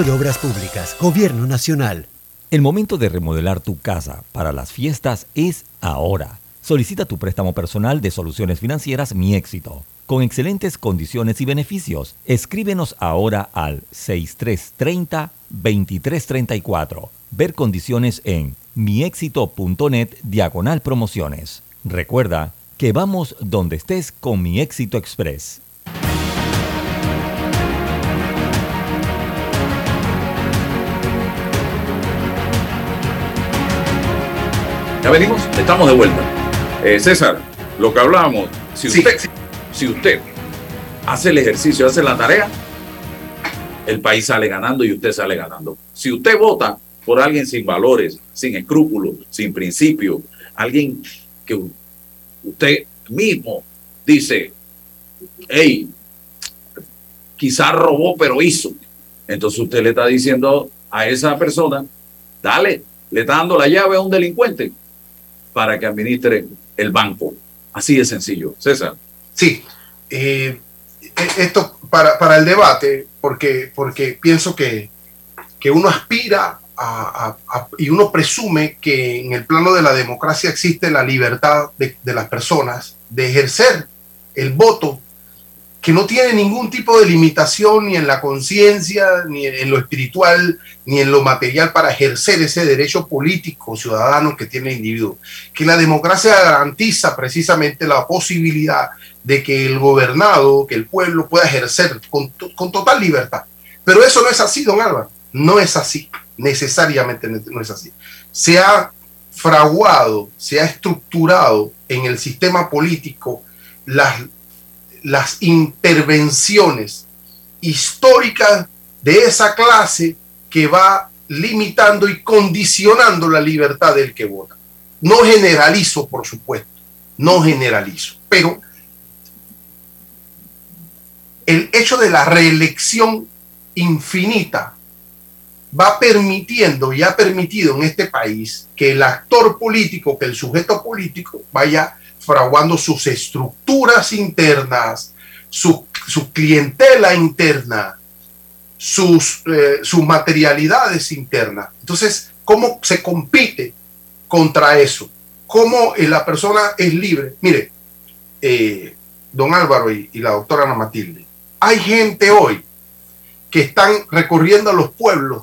de Obras Públicas, Gobierno Nacional. El momento de remodelar tu casa para las fiestas es ahora. Solicita tu préstamo personal de soluciones financieras Mi Éxito, con excelentes condiciones y beneficios. Escríbenos ahora al 6330-2334. Ver condiciones en miexito.net diagonal promociones. Recuerda que vamos donde estés con Mi Éxito Express. Ya venimos, estamos de vuelta. Eh, César, lo que hablábamos, si usted, si usted hace el ejercicio, hace la tarea, el país sale ganando y usted sale ganando. Si usted vota por alguien sin valores, sin escrúpulos, sin principios, alguien que usted mismo dice, hey, quizás robó, pero hizo. Entonces usted le está diciendo a esa persona, dale, le está dando la llave a un delincuente para que administre el banco. Así de sencillo. César. Sí. Eh, esto para, para, el debate, porque, porque pienso que, que uno aspira a, a, y uno presume que en el plano de la democracia existe la libertad de, de las personas de ejercer el voto que no tiene ningún tipo de limitación ni en la conciencia, ni en lo espiritual, ni en lo material para ejercer ese derecho político ciudadano que tiene el individuo. Que la democracia garantiza precisamente la posibilidad de que el gobernado, que el pueblo pueda ejercer con, con total libertad. Pero eso no es así, don Álvaro. No es así. Necesariamente no es así. Se ha fraguado, se ha estructurado en el sistema político las las intervenciones históricas de esa clase que va limitando y condicionando la libertad del que vota. No generalizo, por supuesto, no generalizo, pero el hecho de la reelección infinita va permitiendo y ha permitido en este país que el actor político, que el sujeto político vaya fraguando sus estructuras internas, su, clientela interna, sus, eh, sus materialidades internas. Entonces, ¿cómo se compite contra eso? ¿Cómo eh, la persona es libre? Mire, eh, don Álvaro y, y la doctora Ana Matilde, hay gente hoy que están recorriendo a los pueblos,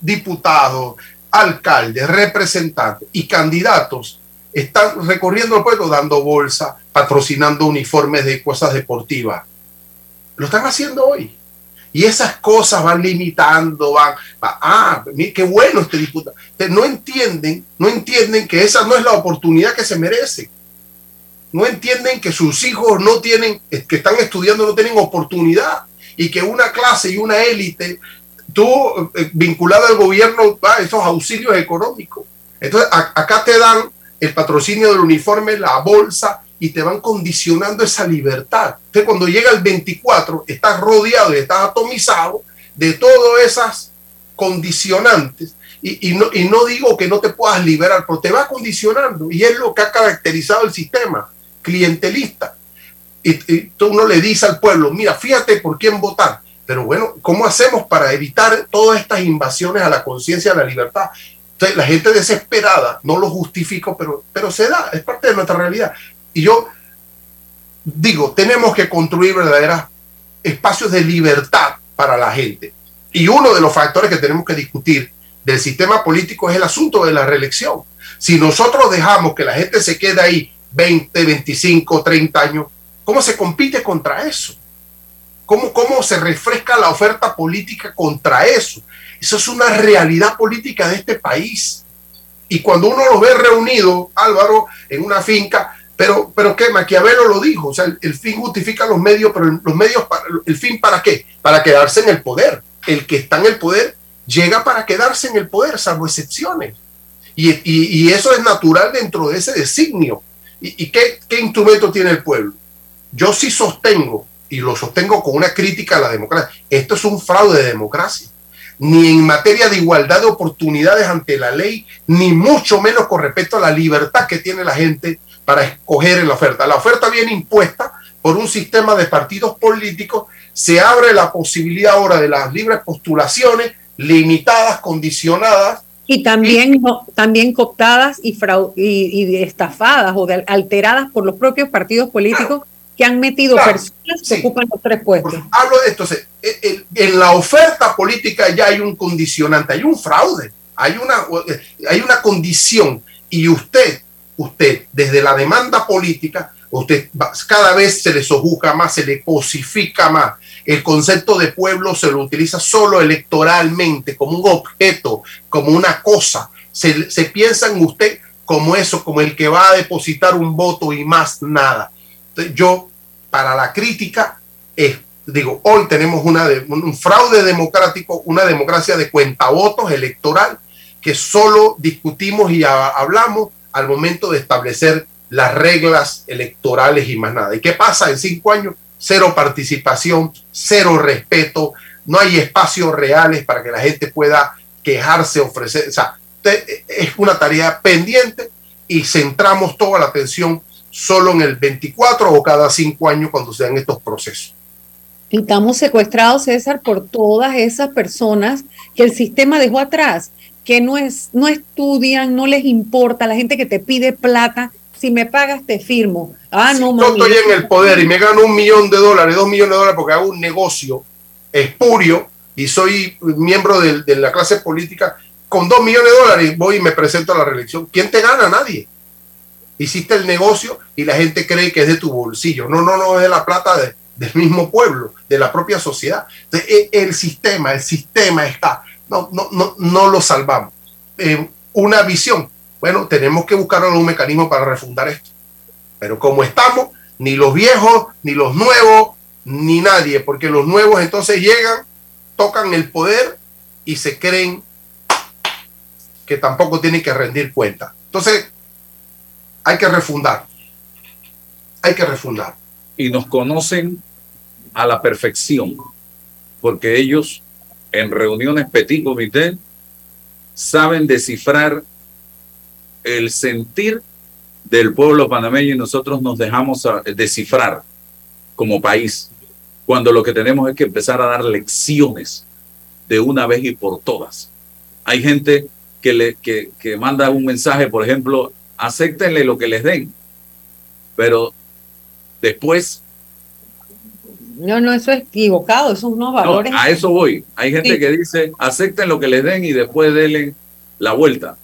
diputados, alcaldes, representantes y candidatos están recorriendo el pueblo dando bolsa, patrocinando uniformes de cosas deportivas. Lo están haciendo hoy. Y esas cosas van limitando, van, ah, qué bueno este diputado. No entienden, no entienden que esa no es la oportunidad que se merece. No entienden que sus hijos no tienen, que están estudiando, no tienen oportunidad. Y que una clase y una élite, tú eh, vinculado al gobierno, a esos auxilios económicos. Entonces, acá te dan el patrocinio del uniforme, la bolsa, y te van condicionando esa libertad. Entonces, cuando llega el 24, estás rodeado y estás atomizado de todas esas condicionantes. Y, no, digo que no te puedas liberar, pero te va condicionando. Y es lo que ha caracterizado el sistema clientelista. Y, y tú no le dice al pueblo, mira, fíjate por quién votar. Pero bueno, ¿cómo hacemos para evitar todas estas invasiones a la conciencia, a la libertad? Entonces, la gente desesperada, no lo justifico, pero, pero se da, es parte de nuestra realidad. Y yo digo, tenemos que construir verdaderos espacios de libertad para la gente. Y uno de los factores que tenemos que discutir del sistema político es el asunto de la reelección. Si nosotros dejamos que la gente se quede ahí 20, 25, 30 años, ¿cómo se compite contra eso? ¿Cómo, cómo se refresca la oferta política contra eso? Eso es una realidad política de este país. Y cuando uno los ve reunidos, Álvaro, en una finca, pero, pero ¿qué? Maquiavelo lo dijo, o sea, el, fin justifica los medios, pero los medios, para, ¿el fin para qué? Para quedarse en el poder. el que está en el poder llega para quedarse en el poder, salvo excepciones. Y, y, eso es natural dentro de ese designio. ¿Y, y qué, qué instrumento tiene el pueblo? Yo sí sostengo, y lo sostengo con una crítica a la democracia, esto es un fraude de democracia ni en materia de igualdad de oportunidades ante la ley, ni mucho menos con respecto a la libertad que tiene la gente para escoger en la oferta. La oferta viene impuesta por un sistema de partidos políticos, se abre la posibilidad ahora de las libres postulaciones limitadas, condicionadas. Y también, también cooptadas y, y, estafadas o alteradas por los propios partidos políticos que han metido personas que ocupan los tres puestos. hablo de esto. En la oferta política ya hay un condicionante, hay un fraude, hay una, hay una condición y usted, usted, desde la demanda política, usted cada vez se le sojuca más, se le cosifica más. El concepto de pueblo se lo utiliza solo electoralmente, como un objeto, como una cosa. Se, se piensa en usted como eso, como el que va a depositar un voto y más nada. Yo para la crítica es, digo, hoy tenemos una un fraude democrático, una democracia de cuentavotos electoral que solo discutimos y hablamos al momento de establecer las reglas electorales y más nada. ¿Y qué pasa en cinco años? Cero participación, cero respeto, no hay espacios reales para que la gente pueda quejarse, ofrecer. O sea, es una tarea pendiente y centramos toda la atención solo en el 24 o cada cinco años cuando se dan estos procesos. Y estamos secuestrados, César, por todas esas personas que el sistema dejó atrás, que no, es, no estudian, no les importa, la gente que te pide plata, si me pagas te firmo. Ah, no, yo estoy en el poder y me gano un millón de dólares, dos millones de dólares porque hago un negocio espurio y soy miembro de, de la clase política, con dos millones de dólares voy y me presento a la reelección. ¿Quién te gana? Nadie hiciste el negocio y la gente cree que es de tu bolsillo. No, no, no, es de la plata del mismo pueblo, de la propia sociedad. E, el, sistema, el sistema está, no, no, no, no lo salvamos. Eh, una visión, bueno, tenemos que buscar un mecanismo para refundar esto. Pero como estamos, ni los viejos, ni los nuevos, ni nadie, porque los nuevos entonces llegan, tocan el poder y se creen que tampoco tienen que rendir cuenta. Entonces, hay que refundar. Hay que refundar. Y nos conocen a la perfección, porque ellos en reuniones petit comité saben descifrar el sentir del pueblo panameño y nosotros nos dejamos descifrar como país, cuando lo que tenemos es que empezar a dar lecciones de una vez y por todas. Hay gente que, le, que, que manda un mensaje, por ejemplo, acéptenle lo que les den. Pero después... No, no, eso es equivocado, esos unos valores. a eso voy. Hay gente que dice, acepten lo que les den y después denle la vuelta.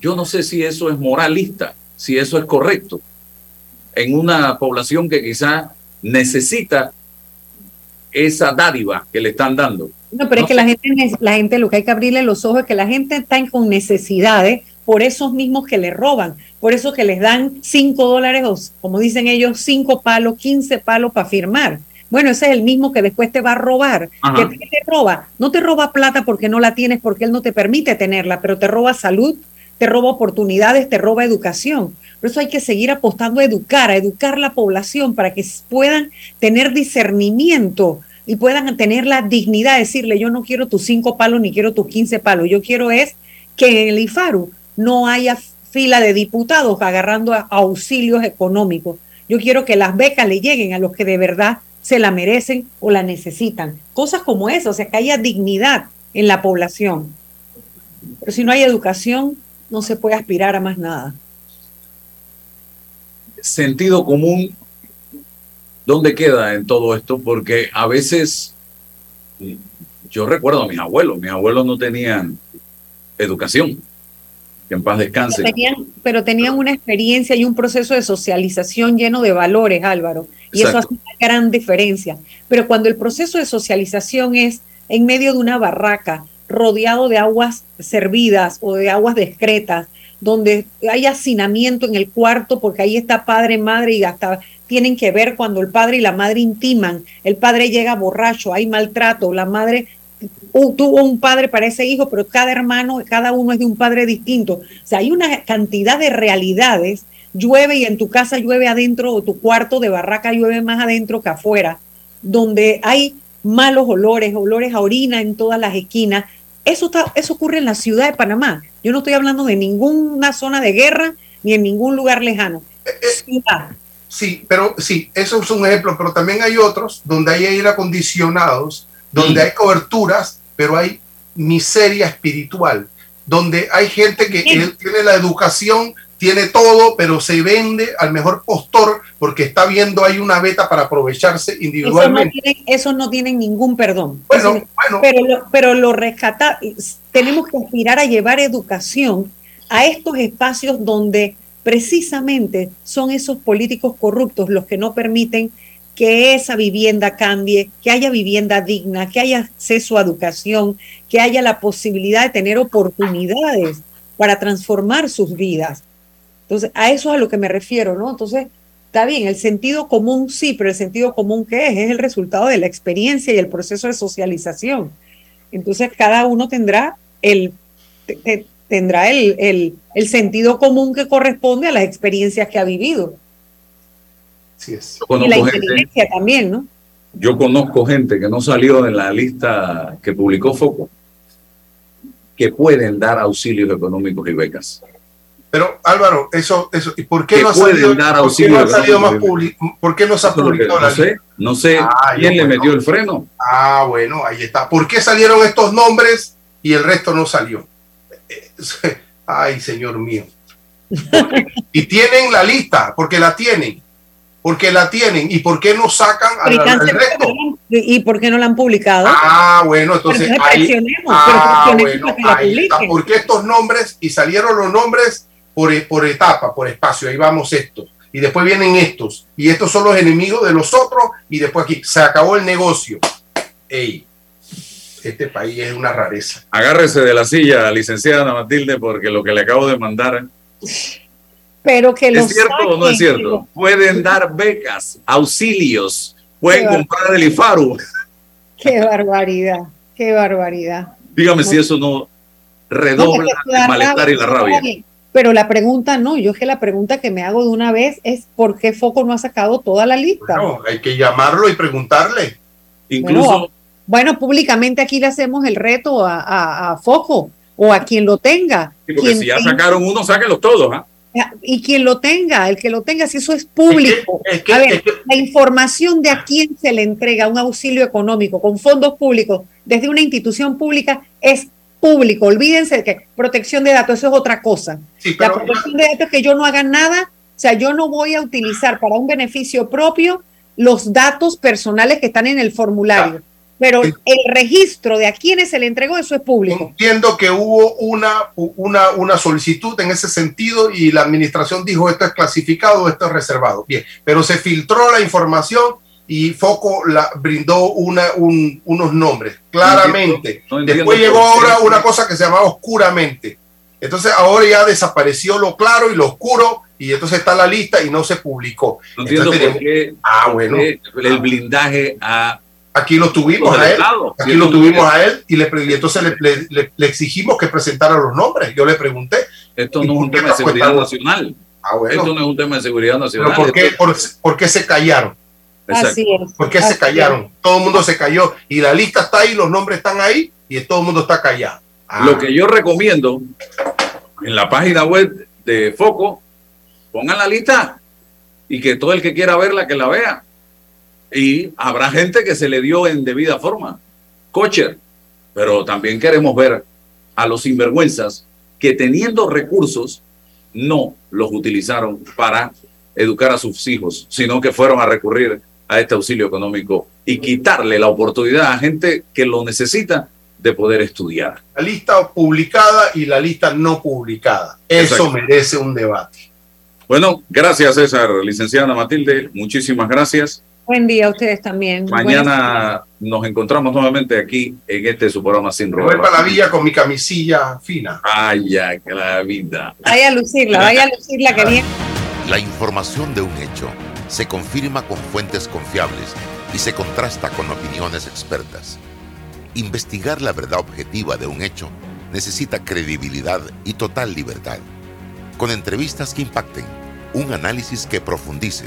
Yo no sé si eso es moralista, si eso es correcto. En una población que quizá necesita esa dádiva que le están dando. No, pero es que la gente, la gente, lo que hay que abrirle los ojos es que la gente está con necesidades por esos mismos que le roban, por eso que les dan cinco dólares o, como dicen ellos, cinco palos, quince palos para firmar. Bueno, ese es el mismo que después te va a robar. ¿Qué, te roba? No te roba plata porque no la tienes, porque él no te permite tenerla, pero te roba salud, te roba oportunidades, te roba educación. Por eso hay que seguir apostando a educar, a educar la población para que puedan tener discernimiento y puedan tener la dignidad de decirle, yo no quiero tus cinco palos ni quiero tus quince palos, yo quiero es que en el IFARU no haya fila de diputados agarrando auxilios económicos. Yo quiero que las becas le lleguen a los que de verdad se la merecen o la necesitan. Cosas como eso, o sea, que haya dignidad en la población. Pero si no hay educación, no se puede aspirar a más nada. Sentido común, ¿dónde queda en todo esto? Porque a veces, yo recuerdo a mis abuelos, mis abuelos no tenían educación que en paz descanse. Pero tenían, pero tenían una experiencia y un proceso de socialización lleno de valores, Álvaro, y eso hace una gran diferencia. Pero cuando el proceso de socialización es en medio de una barraca, rodeado de aguas servidas o de aguas discretas, donde hay hacinamiento en el cuarto porque ahí está padre, madre y hasta tienen que ver cuando el padre y la madre intiman, el padre llega borracho, hay maltrato, la madre tuvo un padre para ese hijo, pero cada hermano, cada uno es de un padre distinto. O sea, hay una cantidad de realidades. Llueve y en tu casa llueve adentro, o tu cuarto de barraca llueve más adentro que afuera, donde hay malos olores, olores a orina en todas las esquinas. Eso, está, eso ocurre en la ciudad de Panamá. Yo no estoy hablando de ninguna zona de guerra ni en ningún lugar lejano. Ciudad. Sí, pero sí, eso es un ejemplo, pero también hay otros donde hay aire acondicionados, donde hay coberturas, pero hay miseria espiritual, donde hay gente que tiene la educación, tiene todo, pero se vende al mejor postor porque está viendo ahí una beta para aprovecharse no, individualmente. tienen, esos no tienen ningún perdón. Bueno, Eso no- Pero lo, pero lo rescata, tenemos que aspirar a llevar educación a estos espacios donde precisamente son esos políticos corruptos los que no permiten que esa vivienda cambie, que haya vivienda digna, que haya acceso a educación, que haya la posibilidad de tener oportunidades para transformar sus vidas. Entonces, a eso es a lo que me refiero, ¿no? Entonces, está bien, el sentido común sí, pero el sentido común ¿qué es? Es el resultado de la experiencia y el proceso de socialización. Entonces, cada uno tendrá el, te- te- tendrá el- el sentido común que corresponde a las experiencias que ha vivido. Sí es. Yo y la conozco gente, inteligencia también, ¿no? yo conozco gente que no salió en la lista que publicó Foco, que pueden dar auxilios económicos y becas. Pero Álvaro, eso, eso, ¿y por qué Que no ha salido, dar por qué auxilio no ha salido más publi- ¿Por qué no se ha publicado la no sé, lista? no sé Ah, quién yo, le bueno. metió el freno. Ah, bueno, ahí está. ¿Por qué salieron estos nombres y el resto no salió? Eh, Ay, señor mío. Y tienen la lista, porque la tienen. Porque la tienen. ¿Y por qué no sacan al, Pero ¿y al resto? ¿Y por qué no la han publicado? Ah, bueno, entonces Pero ahí, ah, bueno, ahí está. publiquen. ¿Por qué estos nombres? Y salieron los nombres por, e- por etapa, por espacio. Ahí vamos estos. Y después vienen estos. Y estos son los enemigos de los otros. Y después aquí se acabó el negocio. Ey, este país es una rareza. Agárrese de la silla, licenciada Matilde, porque lo que le acabo de mandar Pero que lo ¿Es cierto o no es cierto? Pueden dar becas, auxilios, pueden Qué comprar el IFARU. Qué barbaridad, qué barbaridad. Dígame si eso no No, redobla el malestar y la rabia. Pero la pregunta no, yo es que la pregunta que me hago de una vez es ¿por qué Foco no ha sacado toda la lista? No, hay que llamarlo y preguntarle. Bueno, bueno, públicamente aquí le hacemos el reto a, a- a Foco o a quien lo tenga. Sí, porque Quien si ya tenga- sacaron uno, sáquenlos todos. ¿ah? Y quien lo tenga, el que lo tenga, si eso es público. a ver, la información de a quién se le entrega un auxilio económico con fondos públicos desde una institución pública es público. Olvídense de que protección de datos, eso es otra cosa. la protección de datos es que yo no haga nada, o sea, yo no voy a utilizar para un beneficio propio los datos personales que están en el formulario. Pero el registro de a quiénes se le entregó, eso es público. Entiendo que hubo una, una, una solicitud en ese sentido y la administración dijo esto es clasificado, esto es reservado. Bien, pero se filtró la información y Foco la, brindó una, un- unos nombres, claramente. No entiendo Después llegó ahora una cosa que se llamaba oscuramente. Entonces ahora ya desapareció lo claro y lo oscuro y entonces está la lista y no se publicó. No entiendo Entonces por qué, Ah, por bueno. qué el blindaje a Aquí lo tuvimos a él. Aquí lo tuvimos a él y, le, y entonces le, le- le- le exigimos que presentara los nombres. Yo le pregunté. Esto ¿y no es un tema de seguridad nacional. Ah, bueno. Esto no es un tema de seguridad nacional. Pero ¿por qué, por, por qué se callaron? Exacto. Así es. ¿Por qué Así se callaron? Todo el mundo se cayó. Y la lista está ahí, los nombres están ahí y todo el mundo está callado. Ah, Lo que yo recomiendo en la página web de Foco, pongan la lista y que todo el que quiera verla, que la vea. Y habrá gente que se le dio en debida forma. Cocher. Pero también queremos ver a los sinvergüenzas que teniendo recursos no los utilizaron para educar a sus hijos, sino que fueron a recurrir a este auxilio económico y quitarle la oportunidad a gente que lo necesita de poder estudiar. La lista publicada y la lista no publicada. Eso Exacto. merece un debate. Bueno, gracias César, licenciada Matilde, muchísimas gracias. Buen día a ustedes también. Mañana nos encontramos nuevamente aquí en este su programa Sin Me voy Robar. para la villa con mi camisilla fina. Ay, ya, que la vida. Vaya a lucirla, vaya a lucirla que viene. La información de un hecho se confirma con fuentes confiables y se contrasta con opiniones expertas. investigar la verdad objetiva de un hecho necesita credibilidad y total libertad. Con entrevistas que impacten, un análisis que profundice